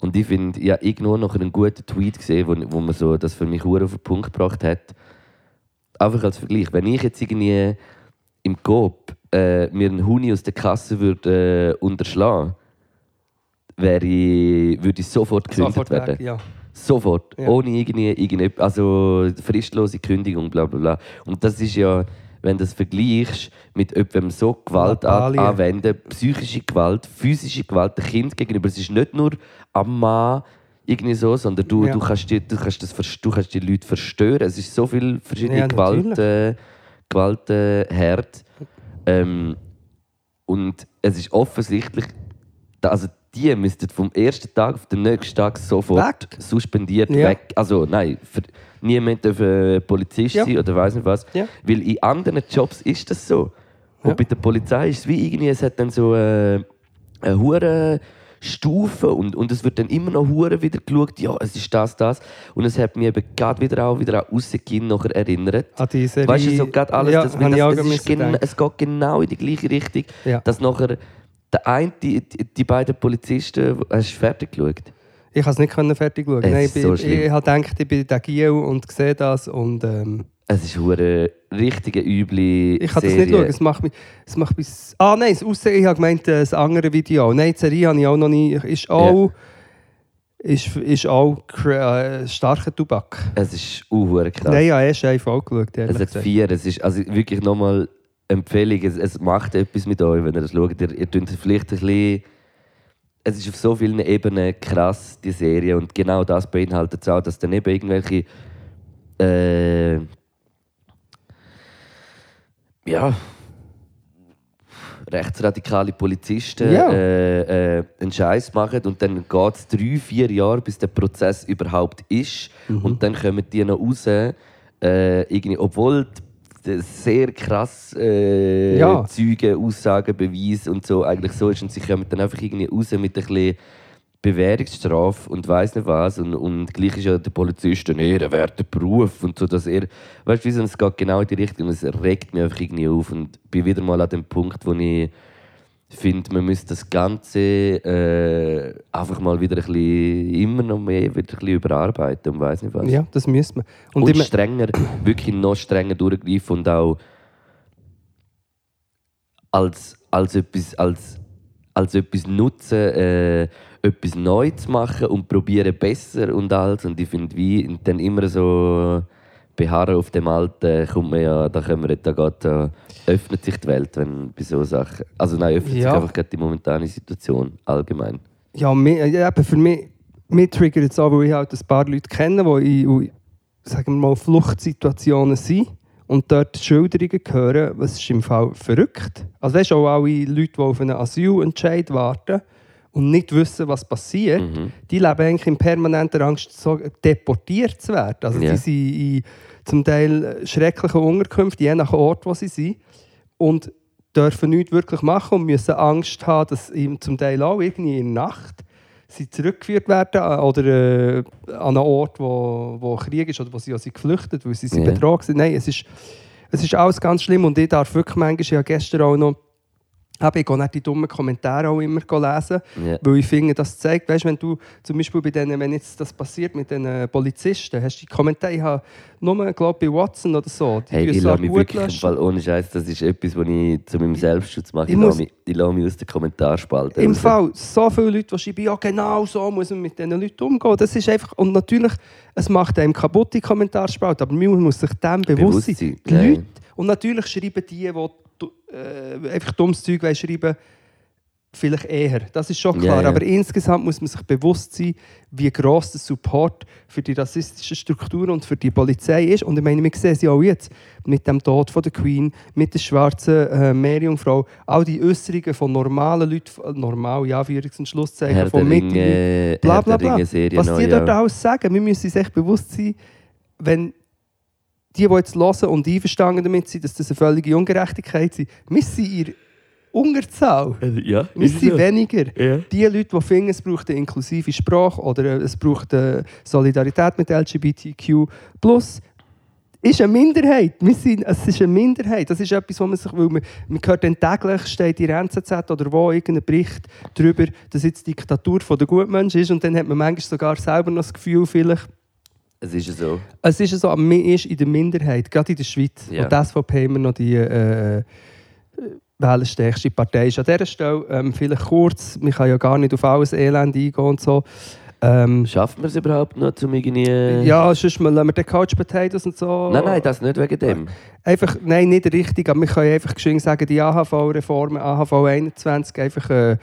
Und ich finde, ja, irgendwo noch einen guten Tweet gesehen, wo, wo man so das für mich auf den Punkt gebracht hat. Einfach als Vergleich. Wenn ich jetzt irgendwie im Coop äh, mir einen Huni aus der Kasse würde, äh, unterschlagen wäre ich, würde ich sofort gekündigt sofort werden. weg, ja. Sofort. Ja. Ohne irgendwie, irgendetwas. Also fristlose Kündigung, bla bla bla. Und das ist ja, wenn du das vergleichst mit jemandem so Gewalt an, anwenden, psychische Gewalt, physische Gewalt dem Kind gegenüber. Es ist nicht nur am Mann irgendwie so, sondern du, Ja. du, kannst die, du, kannst das, du kannst die Leute verstören. Es ist so viel verschiedene Ja, Gewalt, natürlich. äh, Gewaltherd. Ähm, und es ist offensichtlich, also die müssten vom ersten Tag auf den nächsten Tag sofort Weg. suspendiert Ja. weg. Also nein, für, niemand darf äh, Polizist Ja. sein oder weiß nicht was. Ja. Weil in anderen Jobs ist das so. Und bei der Polizei ist es wie irgendwie, es hat dann so äh, eine hure Stufe und, und es wird dann immer noch hure wieder geschaut, ja, es ist das, das. Und es hat mich eben gerade wieder auch wieder an nachher erinnert. An die Serie. Weißt du, so geht alles, ja, das, das, es, ist müssen gen, es geht genau in die gleiche Richtung, dass nachher der eine, die, die, beiden Polizisten, hast du fertig geschaut? Ich konnte es nicht fertig schauen. Es Nein, ist ich, so schlimm. ich habe gedacht, ich bin der Giel und sehe das. Und, ähm, Es ist eine richtige üble ich kann das Serie. nicht schauen. Es macht mich, es macht mich... Ah nein, das Aussehen, ich habe gemeint, äh, das andere Video. Nein, die Serie habe ich auch noch nie... Ist auch... Ist, ist auch äh, starker Tobak. Es ist uh, krass. Nein, ich habe erst eine Folge geschaut. Es hat vier. Es ist also wirklich nochmal Empfehlung. Es, es macht etwas mit euch, wenn ihr das schaut. Ihr, ihr tut vielleicht ein bisschen. Es ist auf so vielen Ebenen krass, die Serie. Und genau das beinhaltet es auch, dass dann eben irgendwelche. Äh, ja. rechtsradikale Polizisten Ja. äh, äh, einen Scheiß machen und dann geht es drei, vier Jahre, bis der Prozess überhaupt ist. Mhm. Und dann kommen die noch raus, äh, irgendwie, obwohl d- sehr krass äh, Ja. Zeugen, Aussagen, Beweise und so eigentlich so ist und sie kommen dann einfach irgendwie raus mit ein bisschen Bewährungsstrafe und weiß nicht was und, und gleich ist ja der Polizist ein ehrenwerter Beruf und so, dass er, weißt du, es geht genau in die Richtung und es regt mich einfach irgendwie auf und bin wieder mal an dem Punkt, wo ich finde, man müsste das Ganze äh, einfach mal wieder ein bisschen, immer noch mehr wieder ein bisschen überarbeiten und weiß nicht was. Ja, das müsste man. Und, Und, immer, strenger, wirklich noch strenger durchgreifen und auch als, als, etwas, als, als etwas nutzen, äh, etwas neu zu machen und probieren besser und alles. Und ich finde, wie dann immer so beharren auf dem Alten, kommt man ja, da können wir, da geht, da öffnet sich die Welt, wenn bei so Sachen, also nein, öffnet Ja. sich einfach gerade die momentane Situation allgemein. ja, mir, ja, eben für mich, mich triggert es auch, weil ich halt ein paar Leute kenne, die in, sagen wir mal, Fluchtsituationen sind und dort Schilderungen hören, was ist im Fall verrückt. Also weißt du, auch alle Leute, die auf einen Asylentscheid warten und nicht wissen, was passiert, Mhm. die leben eigentlich in permanenter Angst, so deportiert zu werden. Also Ja. die sind in zum Teil schrecklichen Unterkünften, je nach Ort, wo sie sind, und dürfen nichts wirklich machen und müssen Angst haben, dass ihm zum Teil auch irgendwie in der Nacht sie zurückgeführt werden äh, oder äh, an einen Ort, wo, wo Krieg ist oder wo sie auch sind geflüchtet, weil sie sind Ja. betrogen sind. Nein, es ist, es ist alles ganz schlimm und ich darf wirklich manchmal, ich habe gestern auch noch aber ich gehe nicht die dummen Kommentare auch immer lesen, Ja. weil ich finde, das zeigt, weißt, wenn du zum Beispiel bei denen, wenn jetzt das passiert mit den äh, Polizisten, hast du die Kommentare, ich habe nur, glaube bei Watson oder so, die Hey, ich lasse mich wirklich löschen. Fall ohne Scheiß, das ist etwas, was ich zu meinem Selbstschutz mache. Ich Ich, lasse mich, ich lasse mich aus den Kommentarspalten Im raus. Fall, so viele Leute, die schreiben, ja genau so muss man mit diesen Leuten umgehen. Das ist einfach, und natürlich, es macht einem kaputt, die Kommentarspalte, aber man muss sich dem bewusst, sein. Die. Leute, und natürlich schreiben die, die äh, einfach dummes Zeug schreiben vielleicht eher. Das ist schon klar. Ja, ja. Aber insgesamt muss man sich bewusst sein, wie gross der Support für die rassistischen Strukturen und für die Polizei ist. Und ich meine, wir sehen es ja auch jetzt mit dem Tod von der Queen, mit der schwarzen äh, Meerjungfrau, all die Äußerungen von normalen Leuten, normal, ja, Anführungs- und Schlusszeichen, Herr von Mitte, Ringe, bla bla bla. Was die dort ja. alles sagen, wir müssen uns echt bewusst sein, wenn die, die jetzt hören und einverstanden damit sind, dass das eine völlige Ungerechtigkeit ist, wir sind in der Unterzahl. Ja, Wir sind so. weniger. Ja. Die Leute, die finden, es braucht eine inklusive Sprache oder äh, es braucht äh, Solidarität mit LGBTQ+, ist eine Minderheit. Wir sind, es ist eine Minderheit. Das ist etwas, wo man sich, weil man, man hört dann täglich, steht in der NZZ oder wo irgendein Bericht darüber, dass jetzt die Diktatur der Gutmenschen ist und dann hat man manchmal sogar selber noch das Gefühl, vielleicht, Es ist so. es ist so, man ist in der Minderheit, gerade in der Schweiz. Ja. Und die SVP immer noch die äh, äh, wählerstärkste Partei ist. An dieser Stelle ähm, vielleicht kurz, man kann ja gar nicht auf alles Elend eingehen und so. Ähm, Schafft man es überhaupt noch, zum irgendwie... ja, sonst lassen wir den Couch Potatoes und so. Nein, nein, das nicht wegen dem. Einfach, nein, nicht richtig, aber wir können einfach geschwind sagen, die AHV-Reformen, AHV 21 einfach äh,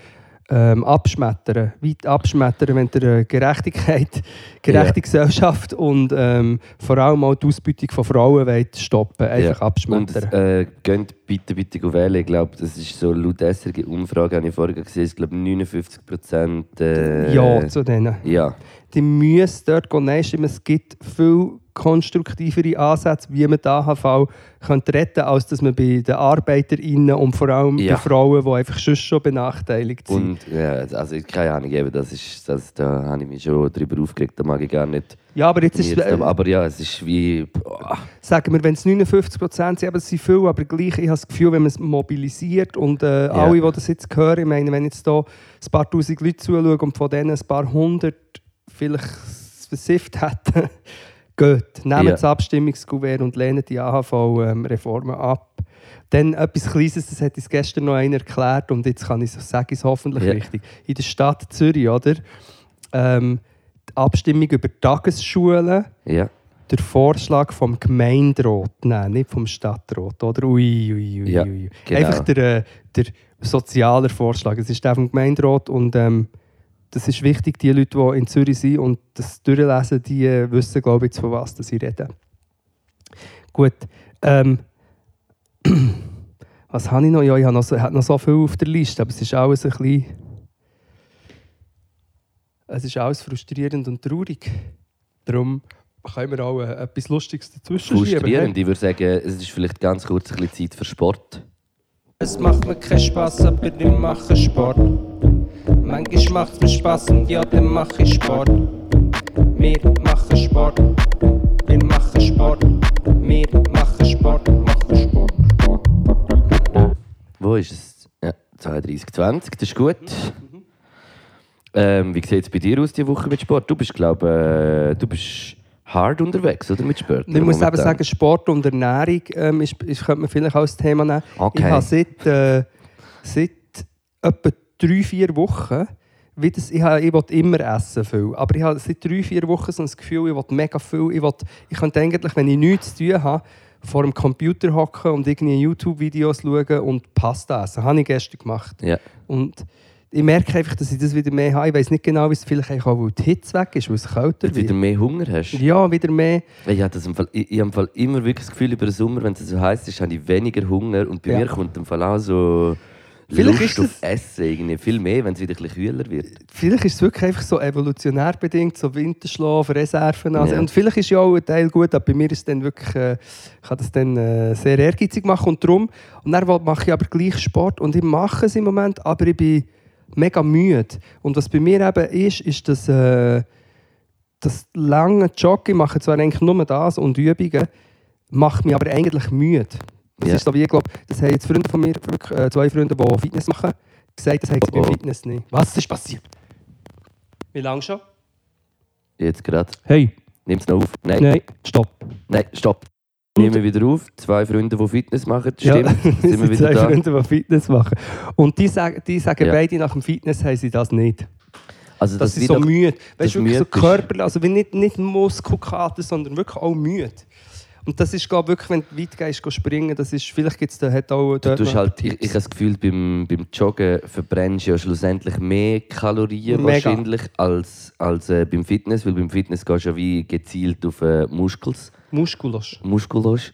ähm, abschmettern. Weit abschmettern, wenn der äh, Gerechtigkeit, gerechte Ja. Gesellschaft und ähm, vor allem auch die Ausbeutung von Frauen wollt stoppen. Einfach. Und abschmettern. äh, geht bitte, bitte wählen. Ich glaube, das ist so laut SRG Umfrage, habe ich vorher gesehen, ich glaube 59 Prozent. Äh, ja zu denen. Ja, Die müssen dort gehen. Nein, es gibt viel konstruktivere Ansätze, wie man die AHV könnte retten als dass man bei den ArbeiterInnen und vor allem Ja. bei Frauen, die einfach schon, schon benachteiligt sind. und ja, also keine Ahnung, eben, das ist, das, da habe ich mich schon drüber aufgeregt, da mag ich gar nicht. ja, aber jetzt ist Jetzt, aber, aber ja, es ist wie. boah. sagen wir, wenn es 59 Prozent sind, eben, es sind viele, aber gleich, ich habe das Gefühl, wenn man es mobilisiert und äh, alle, die das jetzt hören, ich meine, wenn jetzt hier ein paar tausend Leute zuschauen und von denen ein paar hundert vielleicht versifft hätten, geht, nehmt Ja. das Abstimmungskuvert und lehnt die AHV-Reformen ab. Dann etwas Kleines, das hat uns gestern noch einer erklärt und jetzt kann ich es sagen, hoffentlich Ja. richtig. In der Stadt Zürich, oder? Ähm, die Abstimmung über Tagesschulen Ja, der Vorschlag vom Gemeinderat nehmen, nicht vom Stadtrat. Oder? Ui, ui, ui, Ja, ui. genau. Einfach der, äh, der soziale Vorschlag. Es ist der vom Gemeinderat und ähm, das ist wichtig, die Leute, die in Zürich sind und das durchlesen, die äh, wissen, glaube ich, von was sie reden. Gut. Ähm, (clears throat) was habe ich noch? Ja, ich habe noch, so, habe noch so viel auf der Liste, aber es ist alles ein bisschen... Es ist alles frustrierend und traurig. Darum können wir auch äh, etwas Lustiges dazwischen frustrierend. Ich würde sagen, es ist vielleicht ganz kurz ein bisschen Zeit für Sport. Es macht mir keinen Spaß, aber ich mache Sport. Manchmal macht es mir Spaß und ja, dann mache ich Sport. Wir machen Sport. Wir machen Sport. Wir machen Sport. Machen Sport. Sport. Wo ist es? Ja, 32, 20, das ist gut. Ähm, wie sieht es bei dir aus diese Woche mit Sport? Du bist, glaube äh, du bist hart unterwegs, oder mit Sport? Ich muss eben sagen, Sport und Ernährung ähm, ist, ist, könnte man vielleicht als Thema nehmen. Okay. Ich habe seit, äh, seit etwa drei, vier Wochen, wie das, ich, habe, ich will immer essen viel, aber ich habe seit drei, vier Wochen so das Gefühl, ich will mega viel. Ich, will, ich könnte eigentlich, wenn ich nichts zu tun habe, vor dem Computer hocken und irgendwie YouTube-Videos schauen und Pasta essen. Das habe ich gestern gemacht. Ja. Und ich merke einfach, dass ich das wieder mehr habe. Ich weiß nicht genau, wie es vielleicht auch, weil die Hitze weg ist, weil es kälter du wieder wird. mehr Hunger hast. Ja, wieder mehr. Ich habe das im Fall, ich, ich habe im Fall immer wirklich das Gefühl, über den Sommer, wenn es so heiß ist, habe ich weniger Hunger. Und bei Ja. mir kommt im Fall auch so Vielleicht Lust ist auf Essen irgendwie. Viel mehr, wenn es wieder ein bisschen kühler wird. Vielleicht ist es wirklich einfach so evolutionär bedingt, so Winterschlaf, Reserven. Also, Ja. Und vielleicht ist ja auch ein Teil gut, aber bei mir ist es dann wirklich, äh, ich kann das dann äh, sehr ehrgeizig machen und darum. Und dann mache ich aber gleich Sport und ich mache es im Moment, aber ich bin mega müde. Und was bei mir eben ist, ist das, äh, das lange Joggen, ich mache zwar eigentlich nur das und Übungen, macht mich aber eigentlich müde. Das Ja. ist so wie, ich glaube, das haben jetzt Freunde von mir, wirklich, äh, zwei Freunde, die Fitness machen, gesagt, das haben sie Oh, oh. beim Fitness nicht. Was ist passiert? Wie lange schon? Jetzt gerade. Hey, Nimm es noch auf. Nein, nein, stopp. nein, stopp. Nehmen wir wieder auf. Zwei Freunde, die Fitness machen. Ja, Stimmt. wir (laughs) sind wir sind wieder zwei da. Freunde, die Fitness machen. Und die sagen, die sagen Ja. beide, nach dem Fitness haben sie das nicht. Also, das sie wie so müde das Weißt du, wirklich so müde ist. Körper, also nicht, nicht Muskelkater, sondern wirklich auch müde. Und das ist glaub, wirklich, wenn du weit gehst, springen, das ist, vielleicht gibt es da hat auch Du dort noch halt, ich, ich habe das Gefühl, beim, beim Joggen verbrennst du ja schlussendlich mehr Kalorien Mega. wahrscheinlich als, als äh, beim Fitness, weil beim Fitness gehst du ja wie gezielt auf äh, Muskels, Muskulus. Muskulos,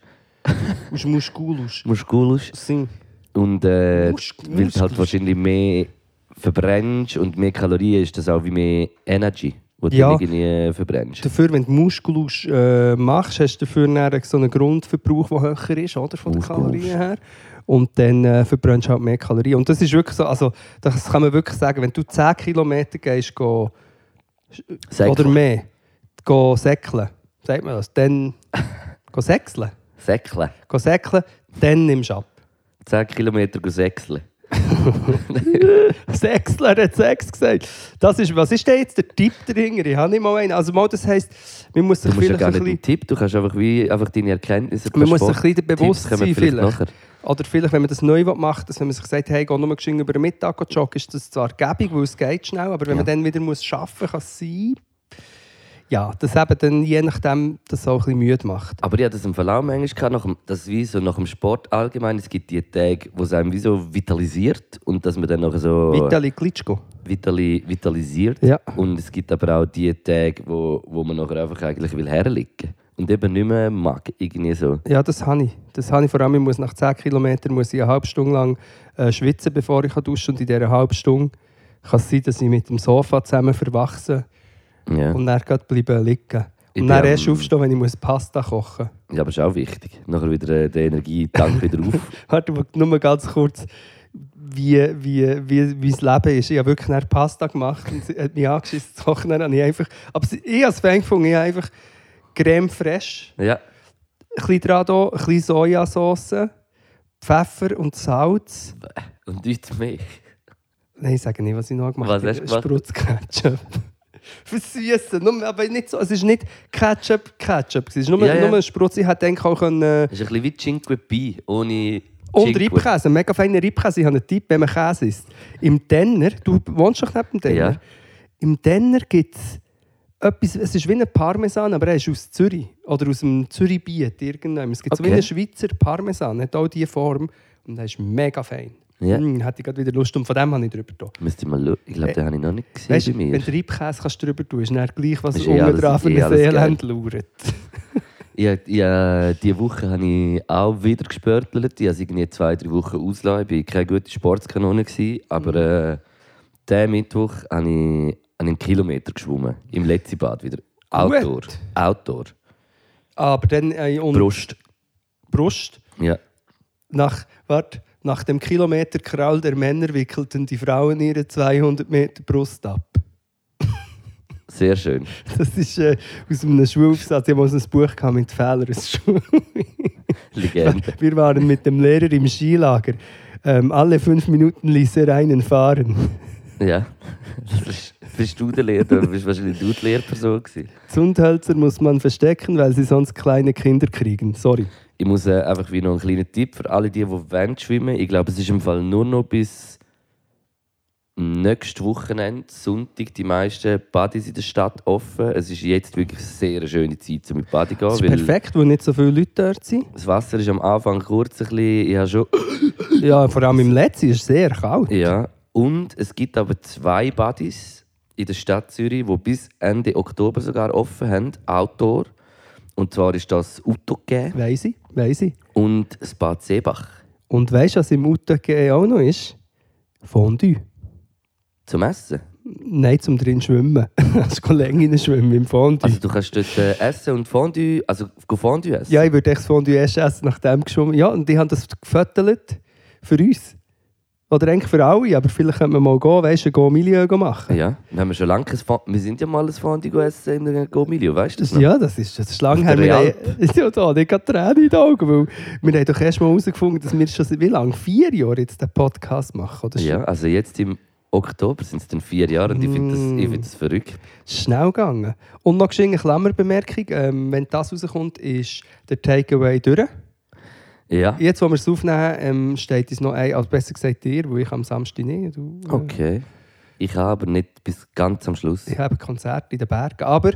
Aus (laughs) Muskulus. Muskulus Sing. und äh, weil du halt wahrscheinlich mehr verbrennst und mehr Kalorien ist das auch wie mehr Energy, die Ja. du irgendwie äh, verbrennst. Dafür, wenn du Muskulus äh, machst, hast du dafür dann so einen Grundverbrauch, der höher ist, oder? Von den. Kalorien her. Und dann äh, verbrennst du halt mehr Kalorien. Und das ist wirklich so, also das kann man wirklich sagen, wenn du 10 Kilometer gehst, go, Säckle. oder mehr, go säckeln, sagt man das, dann (laughs) go säckeln, Säckle. go säckeln, dann nimmst du ab. 10 Kilometer go säckle. (laughs) Sechsler hat Sex gesagt. Das ist, was ist denn jetzt der Tipp dahinter? Ich habe nicht mal einen. Also mal, das heisst, man muss Du sich musst ja vielleicht gar ein bisschen, Tipp, du kannst einfach, wie, einfach deine Erkenntnisse man muss sich ein bisschen bewusst sein vielleicht vielleicht. Oder vielleicht, wenn man das neu macht, dass wenn man sich sagt, hey, geh nur geschwind über den Mittag joggen, ist das zwar gäbig, weil es geht schnell, aber wenn man Ja. dann wieder muss arbeiten muss, kann es sein, ja, das eben dann je nachdem das auch ein bisschen müde macht. Aber ich hatte das im Verlauf manchmal nach dem, dass wie so nach dem Sport allgemein, es gibt die Tage, wo es einem wie so vitalisiert und dass man dann noch so Vitali Klitschko. vitali vitalisiert. Ja. Und es gibt aber auch die Tage, wo, wo man nachher einfach eigentlich will herliegen und eben nicht mehr mag, irgendwie so. Ja, das habe ich. Das habe ich vor allem, ich muss nach 10 Kilometern muss ich eine halbe Stunde lang äh, schwitzen, bevor ich duschen kann. Und in dieser halben Stunde kann es sein, dass ich mit dem Sofa zusammen verwachse Ja. und dann gerade bleiben liegen. Ich Und dann bin erst aufstehen, wenn ich muss Pasta kochen muss. ja, aber ist auch wichtig. Nachher wieder äh, der Energietank (laughs) wieder auf. Warte mal, nur ganz kurz, wie, wie, wie, wie das Leben ist. Ich habe wirklich dann Pasta gemacht und sie hat mich angeschissen zu kochen. Dann habe ich einfach, aber ich als Fan gefunden, ich habe einfach Creme fraiche, Ja. ein bisschen dran da, ein bisschen Sojasauce, Pfeffer und Salz. Und nichts mehr. Nein, ich sage nicht, was ich noch gemacht Was habe. hast du gemacht? Spritzketchup. Versüßen. Nur- Aber nicht so, es ist nicht Ketchup, Ketchup. Es ist nur, Ja, ja. nur ein Sprutz. Ich hätte auch können, äh, Es ist ein bisschen wie Cinque Pi, ohne Und. Reibkäse, mega feiner Reibkäse. Ich habe einen Tipp, wenn man Käse isst. Im Denner, du wohnst doch neben dem Denner. Ja. Im Denner gibt es etwas, es ist wie ein Parmesan, aber er ist aus Zürich. Oder aus dem Zürich-Biet. irgendwann. Es gibt so wie Okay. einen Schweizer Parmesan, hat auch diese Form. Und der ist mega fein. Ja. Mm, hätte ich gerade wieder Lust. Und von dem habe ich drüber da. Müsste ich mal schauen. Ich glaube, den habe ich noch nicht gesehen Weißt, bei mir. wenn du Reibkäse kannst du drüber tun, ist dann gleich, was eh unten alles- dran für eh geil. Elend lauert. (laughs) Ja, ja, diese Woche habe ich auch wieder gespörtelt. Ich habe irgendwie zwei, drei Wochen ausgelassen. Ich war keine gute Sportskanone. gewesen, Aber äh, diesen Mittwoch habe ich einen Kilometer geschwommen. Im letzten Bad wieder. Outdoor. Gut. Outdoor. Aber dann äh, Brust. Brust. Ja. Nach, wart, nach dem Kilometerkrall der Männer wickelten die Frauen ihre 200 Meter Brust ab. (laughs) Sehr schön. Das ist äh, aus einem Schulaufsatz. Ich habe ein Buch gehabt mit Fehlern. aus Schule. (laughs) Legende. Wir waren mit dem Lehrer im Skilager. Ähm, alle fünf Minuten ließ er einen fahren. ja. Das bist, bist du der Lehrer? Du bist wahrscheinlich du die Lehrperson. Gewesen. Zundhölzer muss man verstecken, weil sie sonst kleine Kinder kriegen. Sorry. Ich muss äh, einfach wie noch einen kleinen Tipp für alle, die, die wollen schwimmen Ich glaube, es ist im Fall nur noch bis nächstes Wochenende, Sonntag, die meisten Buddies in der Stadt offen. Es ist jetzt wirklich eine sehr schöne Zeit, um mit Buddy zu gehen. Das ist weil perfekt, wo nicht so viele Leute dort sind. Das Wasser ist am Anfang kurz ein bisschen... Ich habe schon... Ja, vor allem im letzten ist es sehr kalt. Ja. Und es gibt aber zwei Buddies in der Stadt Zürich, die bis Ende Oktober sogar offen haben, Outdoor. Und zwar ist das Uttoge Weiss ich, weiss ich. und das Bad Seebach. Und weißt du, was im UTG auch noch ist? Fondue. Zum Essen. Nein, zum drin schwimmen. (laughs) Du länger schwimmen im Fondue? Also du kannst dort äh, essen und Fondue, also Fondue essen? ja, ich würde echt das Fondue erst essen, nachdem geschwommen. Ja, und die haben das gefüttert für uns. Oder eigentlich für alle, aber vielleicht könnte man mal gehen, weißt du, ein Milieu machen. Ja, wir haben schon lange. Wir sind ja mal ein Fondue gegessen in der Gomilio, weißt du das noch? Ja, das ist, das ist lange her. Wir haben, (laughs) ja, da, ich habe Tränen in den Augen, weil wir haben doch erst mal herausgefunden, dass wir schon seit wie lange? Vier Jahre jetzt den Podcast machen, oder? Ja, also jetzt im Oktober sind es dann vier Jahre und ich finde das, Mm. ich find das verrückt. Schnell gegangen. Und noch eine Klammerbemerkung. Ähm, wenn das rauskommt, ist der Takeaway durch. Ja, Jetzt, wo wir es aufnehmen, ähm, steht uns noch ein, also besser gesagt dir, weil ich am Samstag nicht. Du, äh, okay. Ich habe aber nicht bis ganz am Schluss. Ich habe ein Konzert in den Bergen. Aber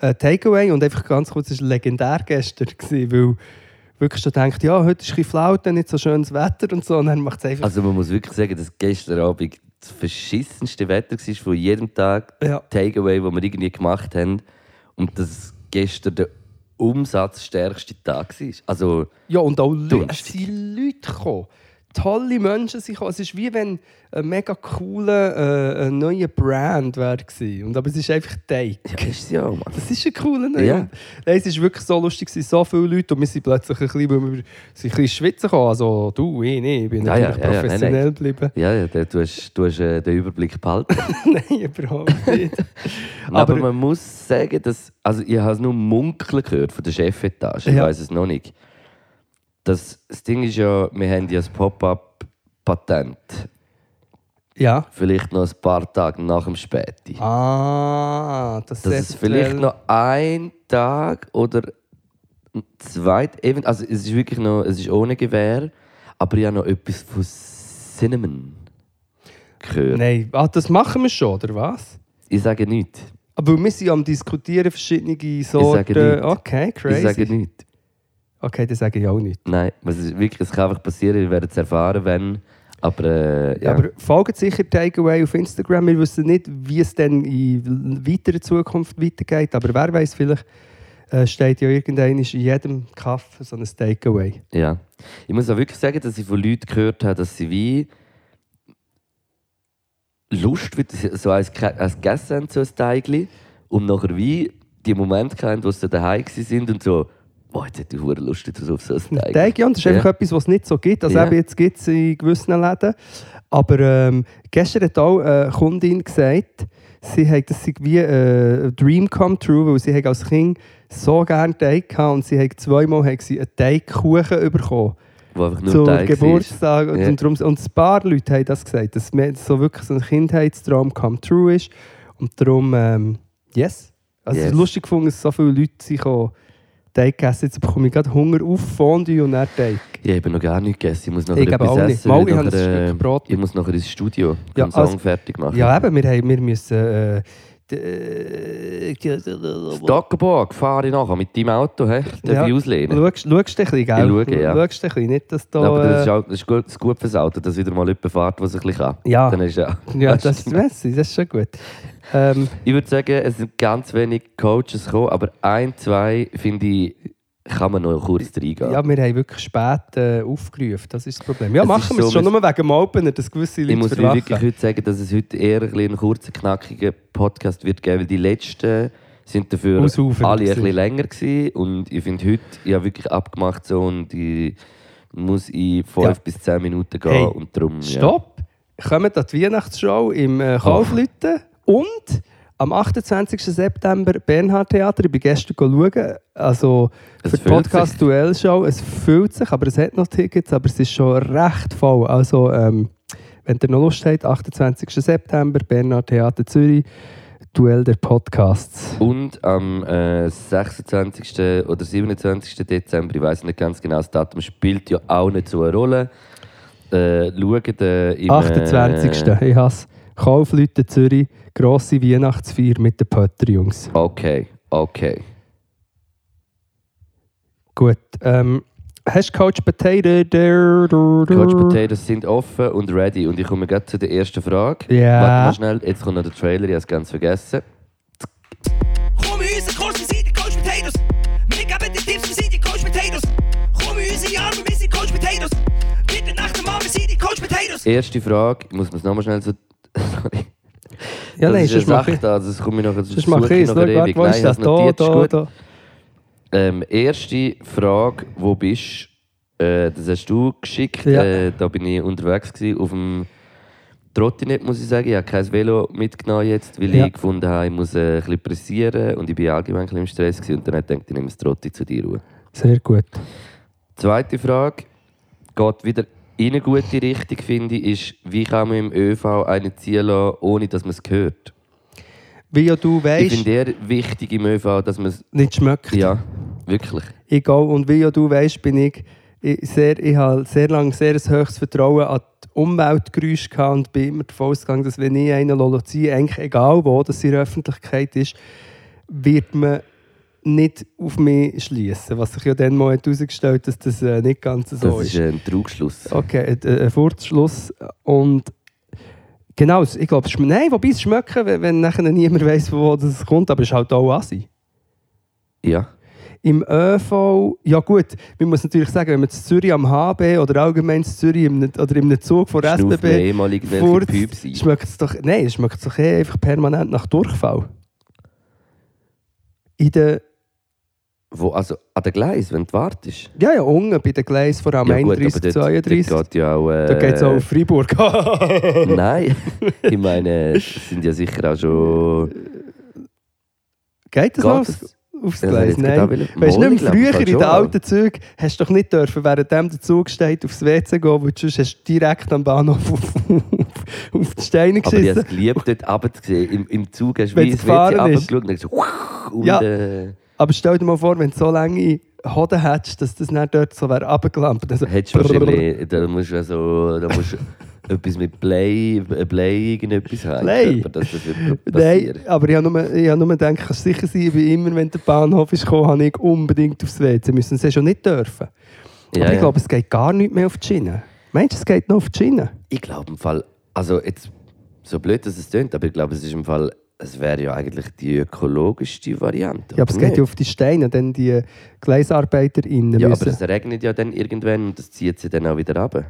äh, Takeaway und einfach ganz kurz, es war legendär gestern, gewesen, weil wirklich schon denkt, ja, heute ist ein bisschen flau, dann nicht so schönes Wetter und so und dann macht es einfach... Also man muss wirklich sagen, dass gestern Abend das verschissenste Wetter war von jedem Tag Ja. Takeaway, den wir irgendwie gemacht haben. Und dass gestern der umsatzstärkste Tag war. Also, Ja, und auch Leute, es Dunstig. sind Leute gekommen. Tolle Menschen sind gekommen. Es ist wie wenn ein mega cooler äh, ein neuer Brand wäre. Und aber es ist einfach Teig. ja, ist ja, Mann. Das ist ein cooler neuer. Ja. Nein, es ist wirklich so lustig, so viele Leute und wir sind plötzlich ein bisschen, weil wir sind ein bisschen schwitzen gekommen. Also du, ich nicht, ich bin Ja, natürlich ja, ja, nein, professionell geblieben. Ja, ja, du hast, du hast äh, den Überblick behalten. (laughs) Nein, überhaupt nicht. (laughs) Aber, Aber- man muss sagen, dass. Also, ich habe es nur munkeln gehört von der Chefetage. Ich weiß es noch nicht. Das, das Ding ist ja, wir haben ja das Pop-up-Patent. ja. Vielleicht noch ein paar Tage nach dem Späti. Ah, das, Dass es vielleicht noch ein Tag oder even- also es ist wirklich noch, es ist ohne Gewehr, aber ich habe noch etwas von Cinnamon gehört. Nein, ah, das machen wir schon, oder was? Ich sage nichts. Aber wir sind am diskutieren, verschiedene Sorten. sage nichts. Okay, crazy. Ich sage nichts. Okay, das sage ich auch nicht. Nein, es, ist wirklich, es kann einfach passieren, wir werden es erfahren, wenn. Aber äh, ja. Aber folgt sicher Takeaway auf Instagram. Wir wissen nicht, wie es dann in weiterer Zukunft weitergeht. Aber wer weiß, vielleicht äh, steht ja irgendein in jedem Kaffee so ein Takeaway. ja. Ich muss auch wirklich sagen, dass ich von Leuten gehört habe, dass sie wie Lust, wie sie so als, als gegessen haben, so ein Teigli. Und nachher wie die Momente hatten, wo sie daheim waren und so, boah, jetzt hätte ich hure Lust wieder auf so ein Teigli. Teig, ja, und das ist Ja. einfach etwas, was es nicht so gibt. Also Ja. eben jetzt gibt es in gewissen Läden. Aber ähm, gestern hat auch eine Kundin gesagt, sie hat das sei wie äh, ein Dream come true, weil sie hat als Kind so gerne Teig gehabt und sie hat zweimal hat sie einen Teigkuchen bekommen. Wo einfach nur Zu Teig. Geburtstag. Und, Ja. und, darum, und ein paar Leute haben das gesagt, dass mir so wirklich so ein Kindheitstraum come true ist. Und darum, ähm, yes. Also es Yes. ist lustig gefunden, dass so viele Leute sich auch Teig gegessen Jetzt bekomme ich gerade Hunger auf Fondue und dann Teig. Ich habe noch gar nichts gegessen. Ich muss noch Ich etwas auch essen. Mal, ich nachher, ein Stück äh, Brot. Ich muss nachher ins Studio Ja, den Song also- fertig machen. Ja, eben, wir, haben, wir müssen... Äh, Stockenburg fahre ich nachher mit deinem Auto. He? Darf Ja. ich auslehnen? Schaust, schaust ein bisschen, gell? Ich schaue, ja. Schaust ein bisschen, nicht, dass da... Ja, aber das ist, äh, auch, das ist gut, das gut fürs Auto, dass wieder mal jemand fährt, was ein bisschen kann. Ja. Dann ist ja, (laughs) ja, das ist Messi, das ist schon gut. Ähm, ich würde sagen, es sind ganz wenig Coaches gekommen, aber ein, zwei, finde ich, kann man noch kurz reingehen. ja, wir haben wirklich spät äh, aufgerufen, das ist das Problem. Ja, Es machen wir es so, schon nur wegen dem Opener, dass gewisse Leute ich muss verlachen. wirklich heute sagen, dass es heute eher ein, ein kurzer, knackiger Podcast wird geben, weil die letzten sind dafür Ausufernd alle ein bisschen länger gewesen. Und ich finde heute, ich habe wirklich abgemacht so und ich muss in fünf Ja. bis zehn Minuten gehen Hey, und darum... Stopp! Kommen an die Weihnachtsshow im äh, Kaufleuten und am 28. September Bernhard Theater. Ich bin gestern schauen. Also Es für die Podcast Duell Show. Es fühlt sich, aber es hat noch Tickets, aber es ist schon recht voll. Also ähm, wenn ihr noch Lust habt, 28. September Bernhard Theater Zürich. Duell der Podcasts. Und am äh, 26. oder 27. Dezember, ich weiß nicht ganz genau das Datum, spielt ja auch nicht so eine Rolle. Äh, schaut äh, im... 28. Äh, Ich hasse Kaufleute Zürich. Grosse Weihnachtsfeier mit den Pötter-Jungs. okay, okay. Gut. Ähm, hast du Coach Potato? Der, Coach Potatoes sind offen und ready. Und ich komme gerade zu der ersten Frage. Ja. Warte mal schnell, jetzt kommt noch der Trailer, ich habe es ganz vergessen. Komm in unseren Kurs, wir sind die Coach Potatoes. Wir geben dir Tipps, wir sind die Coach Potatoes. Komm in unsere Arme, wir sind Coach Potatoes. Bitte nach dem Mann, wir sind die Coach Potatoes. Erste Frage, ich muss mir es nochmal schnell so... Sorry. Ja, das nein, ist eine mache ich. Sache, also das komme ich nachher, Sonst mache ich noch Schau, ewig. Nein, das? Da, da, gut. da. Ähm, erste Frage, wo bist du? Äh, das hast du geschickt. Ja. Äh, da bin ich unterwegs gewesen, auf dem Trottinett, muss ich sagen. Ich habe kein Velo mitgenommen jetzt, weil Ja. ich gefunden habe, ich muss äh, ein bisschen pressieren und ich bin allgemein ein bisschen im Stress gewesen. und dann habe ich gedacht, ich nehme das Trotti zu dir. Ruhe. Sehr gut. Zweite Frage, geht wieder in eine gute Richtung, finde ich, ist, wie kann man im ÖV einen ziehen lassen, ohne dass man es hört? Wie ja du Ich weißt, finde eher wichtig im ÖV, dass man es... nicht schmeckt. Ja, wirklich. Ich gehe, und wie ja du weißt, bin ich, ich, sehr, ich habe sehr lange sehr ein hohes Vertrauen an die Umweltgeräusche gehabt und bin immer davon ausgegangen, dass wenn ich einen ziehen eigentlich egal wo, dass in der Öffentlichkeit ist, wird man nicht auf mich schließen. Was sich ja dann mal herausgestellt hat, dass das äh, nicht ganz so Das ist. ist ein Trugschluss. Okay, ein, Furzschluss. Und genau, ich glaube, es nein, wobei es schmecken, wenn, wenn nachher niemand weiß, wo das kommt, aber es ist halt auch Assi. Ja. Im ÖV, ja gut, man muss natürlich sagen, wenn man in Zürich am HB oder allgemein in Zürich im, oder einem Zug von der SBB furzt, schmeckt es doch, nein, es schmeckt doch eh einfach permanent nach Durchfall. In der, Wo, also an der Gleis, wenn du wartest. ja, ja, unten bei den Gleisen, vor allem Ja, gut, 31, aber dort, 32. dort geht ja auch... Äh, da geht es auch auf Freiburg. (laughs) (laughs) Nein, ich meine, es sind ja sicher auch schon... Geht das noch aufs, Das Gleis? Nein. Weißt du nicht früher in den alten Zügen hast du doch nicht dürfen, während der Zug steht, aufs WC gehen, weil sonst hast du direkt am Bahnhof (laughs) auf, auf die Steine Aber ich habe geschissen. es geliebt, dort runterzusehen. Im, Im Zug hast du wie das WC runtergeschaut und dann so... Und, Ja. äh, Aber stell dir mal vor, wenn du so lange Hoden hättest, dass das nicht dort so wäre runtergelampt. Also, hättest du wahrscheinlich... Da musst du also... Da musst (laughs) etwas mit Play, Play irgendetwas haben. Play? Dass das Nein, aber ich habe nur, ich habe nur gedacht, kannst sicher sein, wie immer, wenn der Bahnhof ist gekommen, habe ich unbedingt aufs WC. Müssen sie schon nicht dürfen. Ja, aber ich ja. glaube, es geht gar nicht mehr auf die Schiene. Meinst du, es geht noch auf die Schiene? Ich glaube im Fall, also jetzt so blöd, dass es klingt, aber ich glaube, es ist im Fall, es wäre ja eigentlich die ökologischste Variante. Ja, aber es geht ja auf die Steine, dann die GleisarbeiterInnen Ja, aber müssen. es regnet ja dann irgendwann und das zieht sie dann auch wieder runter.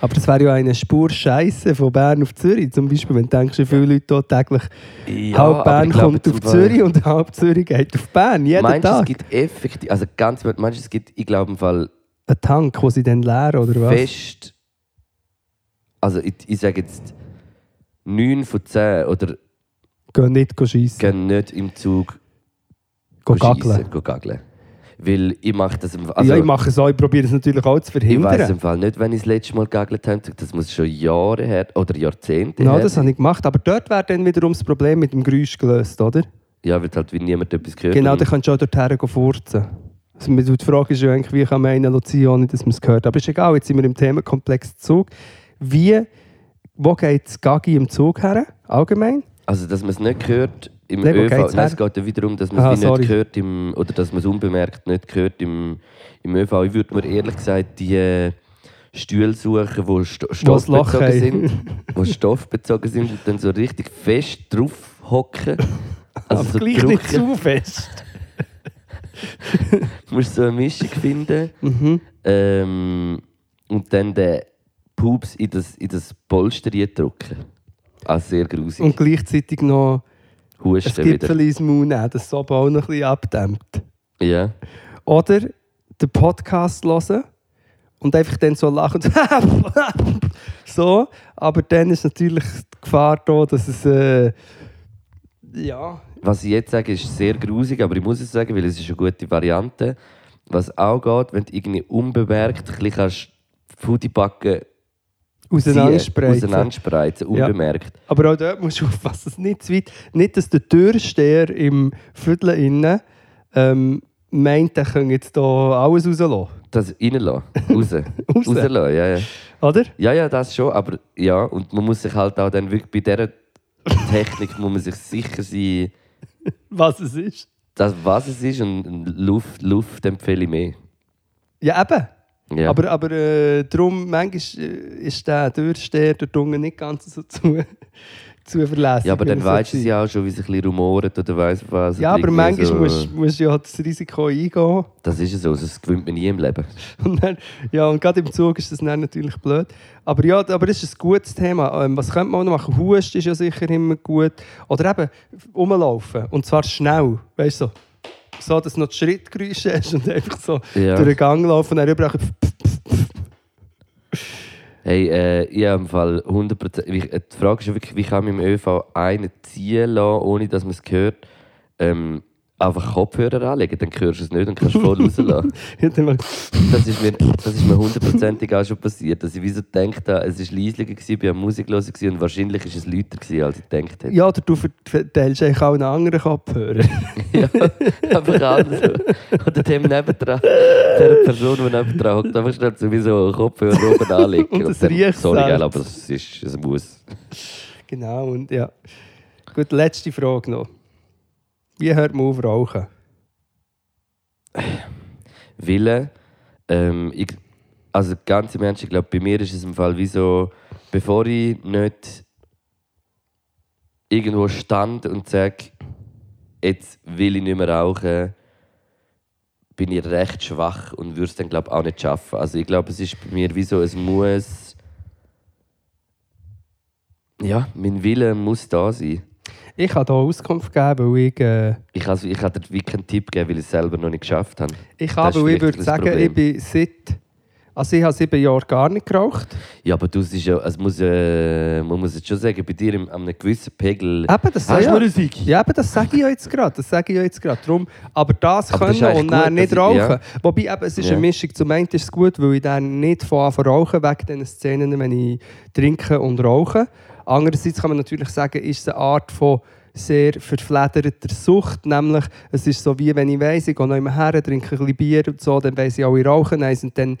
Aber das wäre ja eine Spur Scheiße von Bern auf Zürich. Zum Beispiel, wenn du denkst, viele Leute hier täglich Ja, halb aber Bern kommt auf Zürich und halb Zürich geht auf Bern. Jeden Meinst du, es Tag. gibt effektiv, also ganz, meinst du, es gibt, ich glaube im Fall Ein Tank, den sie dann leeren, oder was? fest, also ich, ich sage jetzt 9 von 10 oder Gehen nicht schiessen. gehen nicht im Zug Gehen schiessen, gageln. gehen gageln. Weil ich mache das im also ja, ich mache es auch. Ich probiere es natürlich auch zu ich weiß verhindern. im Fall nicht, wenn ich das letzte Mal gegagelt habe. Das muss schon Jahre her oder Jahrzehnte Ja, her das habe ich gemacht. Aber dort wäre dann wiederum das Problem mit dem Geräusch gelöst, oder? Ja, weil halt wie niemand etwas gehört Genau, dann kannst du auch dorthin gehen furzen. Also, die Frage ist ja eigentlich, wie kann man einen ziehen, ohne dass man es hört. Aber ist egal, jetzt sind wir im Themenkomplex Zug. Wie, wo geht das Gagi im Zug her? Allgemein? Also, dass man es nicht hört im wo ÖV. Nein, es geht ja wiederum, dass man es sorry. nicht hört im, oder dass man es unbemerkt nicht hört im, im ÖV. Ich würde mir ehrlich gesagt die äh, Stühle suchen, die sto Wo stoffbezogen sind, die stoffbezogen sind und dann so richtig fest drauf hocken. (laughs) Also Aber so gleich nicht drücken. zu fest. Du (laughs) musst so eine Mischung finden. Mhm. Ähm, und dann den Pups in das, in das Polster drücken. Also sehr grusig. Und gleichzeitig noch ein Husten wieder. Gipfel ins Maul nehmen, dass es so auch noch ein bisschen abdämmt. Ja. Oder den Podcast hören und einfach dann so lachen. (laughs) so, aber dann ist natürlich die Gefahr da, dass es. Äh, ja. Was ich jetzt sage, ist sehr grusig, aber ich muss es sagen, weil es ist eine gute Variante. Was auch geht, wenn du irgendwie unbemerkt ein bisschen kannst Auseinanderspreizen. auseinanderspreizen, Ja. unbemerkt. Aber auch dort musst du (laughs) aufpassen, dass es nicht zu weit. Nicht, dass der Türsteher im Viertel innen ähm, meint, er könnte jetzt hier alles rauslassen. Das reinlassen, raus. (laughs) Raus. Rauslassen, ja, ja. Oder? Ja, ja, das schon, aber ja, und man muss sich halt auch dann wirklich bei dieser Technik muss man sich sicher sein, Was es ist. dass, was es ist und Luft, Luft empfehle ich mehr. Ja, eben. Ja. Aber, aber äh, darum, manchmal äh, ist der Türsteher dort unten nicht ganz so (laughs) zu, zuverlässig. ja, aber dann weißt du es ja auch schon, wie es ein bisschen rumort oder weiss was. Ja, aber manchmal so. musst musst du ja das Risiko eingehen. Das ist es so, das gewinnt man nie im Leben. (laughs) Und dann, ja, und gerade im Zug ist das dann natürlich blöd. Aber ja, aber das ist ein gutes Thema. Ähm, was könnte man auch noch machen? Hust ist ja sicher immer gut. Oder eben rumlaufen. Und zwar schnell. Weißt du, so. So, dass du noch die Schrittgeräusche hast und einfach so Ja. durch den Gang laufen und dann überall. Hey, äh, ich habe im Fall 100%. wie- äh, Die Frage ist wirklich, wie kann man im ÖV einen ziehen lassen, ohne dass man es hört? Ähm, einfach Kopfhörer anlegen, dann hörst du es nicht und kannst voll (laughs) rauslassen. Das ist mir, das ist mir hundertprozentig auch schon passiert, dass ich wie so gedacht habe, es war leislicher, ich war am Musik hören gewesen und wahrscheinlich war es lauter, als ich gedacht hätte. ja, oder du verteilst eigentlich auch einen anderen Kopfhörer. (laughs) Ja, einfach alles. Oder dem nebendran, der Person, die nebendran hockt, einfach schnell sowieso Kopfhörer oben anlegen. Und dann- riecht Sorry, gell, aber es, ist, es muss. genau, und ja. Gut, letzte Frage noch. Wie hört man auf rauchen? Wille. Ähm, ich, also ganz im Ernst, ich glaube, bei mir ist es im Fall wie so, bevor ich nicht irgendwo stand und sage, jetzt will ich nicht mehr rauchen, bin ich recht schwach und würde es dann glaube auch nicht schaffen. Also ich glaube, es ist bei mir wie so, es muss... Ja, mein Wille muss da sein. Ich kann hier Auskunft geben, weil ich... Äh, Ich, also, ich kann dir keinen Tipp geben, weil ich es selber noch nicht geschafft habe. ich Das habe, weil ich würde das sagen, Problem. ich bin seit... Also ich habe sieben Jahre gar nicht geraucht. Ja, aber du, es ist ja, es muss, äh, man muss jetzt schon sagen, bei dir an einem gewissen Pegel... Eben, das Hast du ja. Ja, eben, das sage ich ja jetzt gerade. Das sage ich ja jetzt gerade. Drum, aber das Aber das können eigentlich und dann gut, nicht dass ich- rauchen. ja. Wobei, eben, es ist Ja. eine Mischung. Zum einen ist es gut, weil ich dann nicht von Anfang an rauchen, wegen diesen Szenen, wenn ich trinke und rauche. Andererseits kann man natürlich sagen, ist es eine Art von sehr verflederter Sucht. Nämlich, es ist so wie, wenn ich weiss, ich gehe noch immer her, trinke ein bisschen Bier und so, dann weiss ich auch, ich rauche eins und dann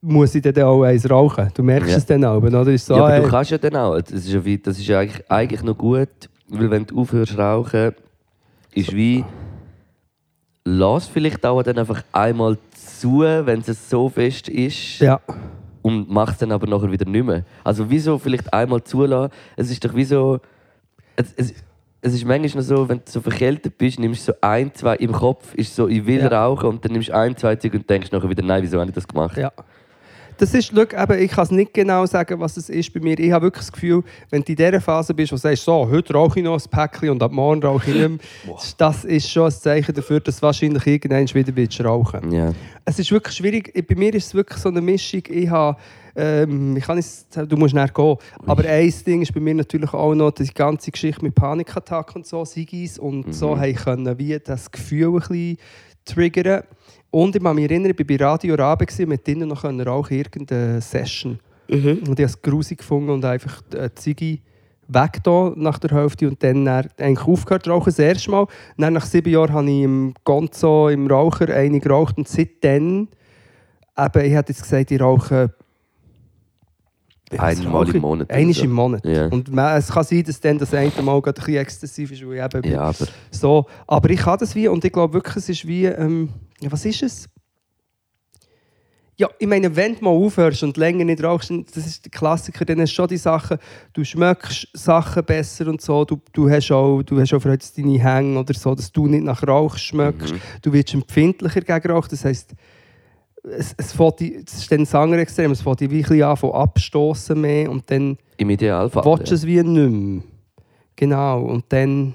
muss ich dann auch eins rauchen. Du merkst Ja. es dann auch, oder? Ist so, ja, aber du kannst ja dann auch. Das ist ja, wie, das ist ja eigentlich, eigentlich noch gut, weil wenn du aufhörst rauchen, ist wie... Lass vielleicht auch dann einfach einmal zu, wenn es so fest ist. ja. Und macht es dann aber nachher wieder nicht mehr. Also wieso vielleicht einmal zulassen? Es ist doch wie so... Es, es, es ist manchmal noch so, wenn du so verkältet bist, nimmst du so ein, zwei im Kopf, ist so, ich will Ja. rauchen und dann nimmst du ein, zwei Zeug und denkst nachher wieder, nein, wieso habe ich das gemacht? Ja. Das ist, schau, eben, ich kann es nicht genau sagen, was es ist bei mir. Ich habe wirklich das Gefühl, wenn du in dieser Phase bist, wo du sagst, so, heute rauche ich noch ein Päckchen und ab morgen rauche ich nicht mehr, das ist schon ein Zeichen dafür, dass du wahrscheinlich irgendwann wieder willst rauchen Ja. Es ist wirklich schwierig. Bei mir ist es wirklich so eine Mischung. Ich habe, ähm, ich kann nicht, du musst näher gehen. Aber ein Ding ist bei mir natürlich auch noch die ganze Geschichte mit Panikattacken und so, Sigis und so, haben können wie das Gefühl ein bisschen triggern. Und ich kann mich erinnern, ich war bei Radio Rabe mit ihnen noch rauchen, irgendeine Session. Und ich habe es grusig gefunden und einfach äh, die Ziggy weg da nach der Hälfte und dann, eigentlich aufgehört rauchen, das erste Mal. Dann nach sieben Jahren habe ich im Gonzo, im Raucher, eine geraucht und seitdem, eben, ich hätte jetzt gesagt, ich rauche Einmal im? Monat Einmal im Monat. Ja. Und ma- es kann sein, dass dann das eine Mal gerade ein bisschen exzessiv ist, weil eben Ja, aber so, aber ich kann das wie und ich glaube wirklich, es ist wie, ähm, ja, was ist es? Ja, ich meine, wenn du mal aufhörst und länger nicht rauchst, das ist der Klassiker, dann hast du schon die Sachen, du schmeckst Sachen besser und so, du, du hast auch, du hast auch jetzt deine Hänge oder so, dass du nicht nach Rauch schmeckst, du wirst empfindlicher gegen Rauch, das heisst, es, es, die- es ist dann das andere Extrem, es fängt dich wie ein bisschen an von abstoßen mehr und dann im Idealfall. willst du es wie nicht mehr. Genau, und dann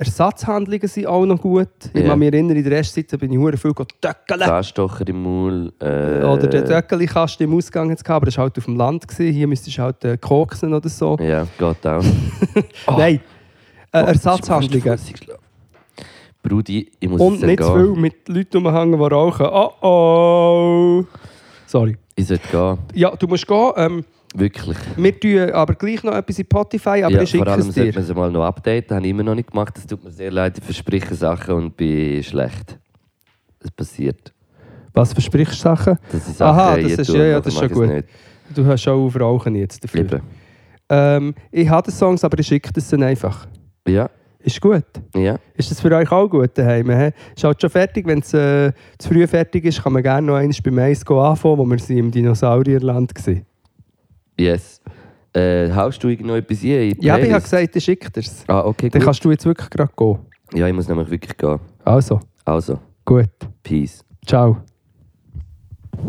Ersatzhandlungen sind auch noch gut. Ich kann mich erinnern, in der Zeit bin ich hure viel Töckeln. Zahnstocher im Maul. Äh, Oder den Töckeli-Kasten im Ausgang jetzt aber das war halt auf dem Land. Gewesen. Hier müsstest du halt äh, koksen oder so. Ja, geht auch. (laughs) Nein, äh, Oh, Ersatzhandlungen. das ist fast flüssig. Brudi, ich muss Und jetzt nicht zu gehen. viel mit Leuten umhängen, die rauchen. Oh oh! Sorry. Ich sollte gehen. Ja, du musst gehen. Ähm, Wirklich. wir tun aber gleich noch etwas in Spotify, aber ja, ich schicke vor allem es dir. sollte man mal noch updaten. Habe ich immer noch nicht gemacht. Das tut mir sehr leid. Ich verspreche Sachen und bin schlecht. Es passiert. Was versprichst du Sachen? Das ist Aha, das ist- tun, ja, das ist schon gut. Nicht. Du hörst schon auf Rauchen jetzt dafür. Ähm, ich habe die Songs, aber ich schicke das dann einfach. Ja, ist gut. Ja. Ist das für euch auch gut daheim? He? Ist halt schon fertig. Wenn es äh, zu früh fertig ist, kann man gerne noch eins beim Eis anfangen, wo wir sie im Dinosaurierland waren. Yes. Äh, haust du noch etwas hier in Ja, ich habe gesagt, ich schicke dir's. Ah, okay, Dann gut. kannst du jetzt wirklich gerade gehen. Ja, ich muss nämlich wirklich gehen. Also. Also. Gut. Peace. Ciao. Pod,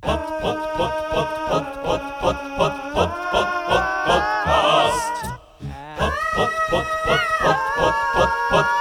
pod, pod, pod, pod, pod, pod, pod, pod, pod, pod, podcast. Pod, pod, pod, pod, pod. what, what,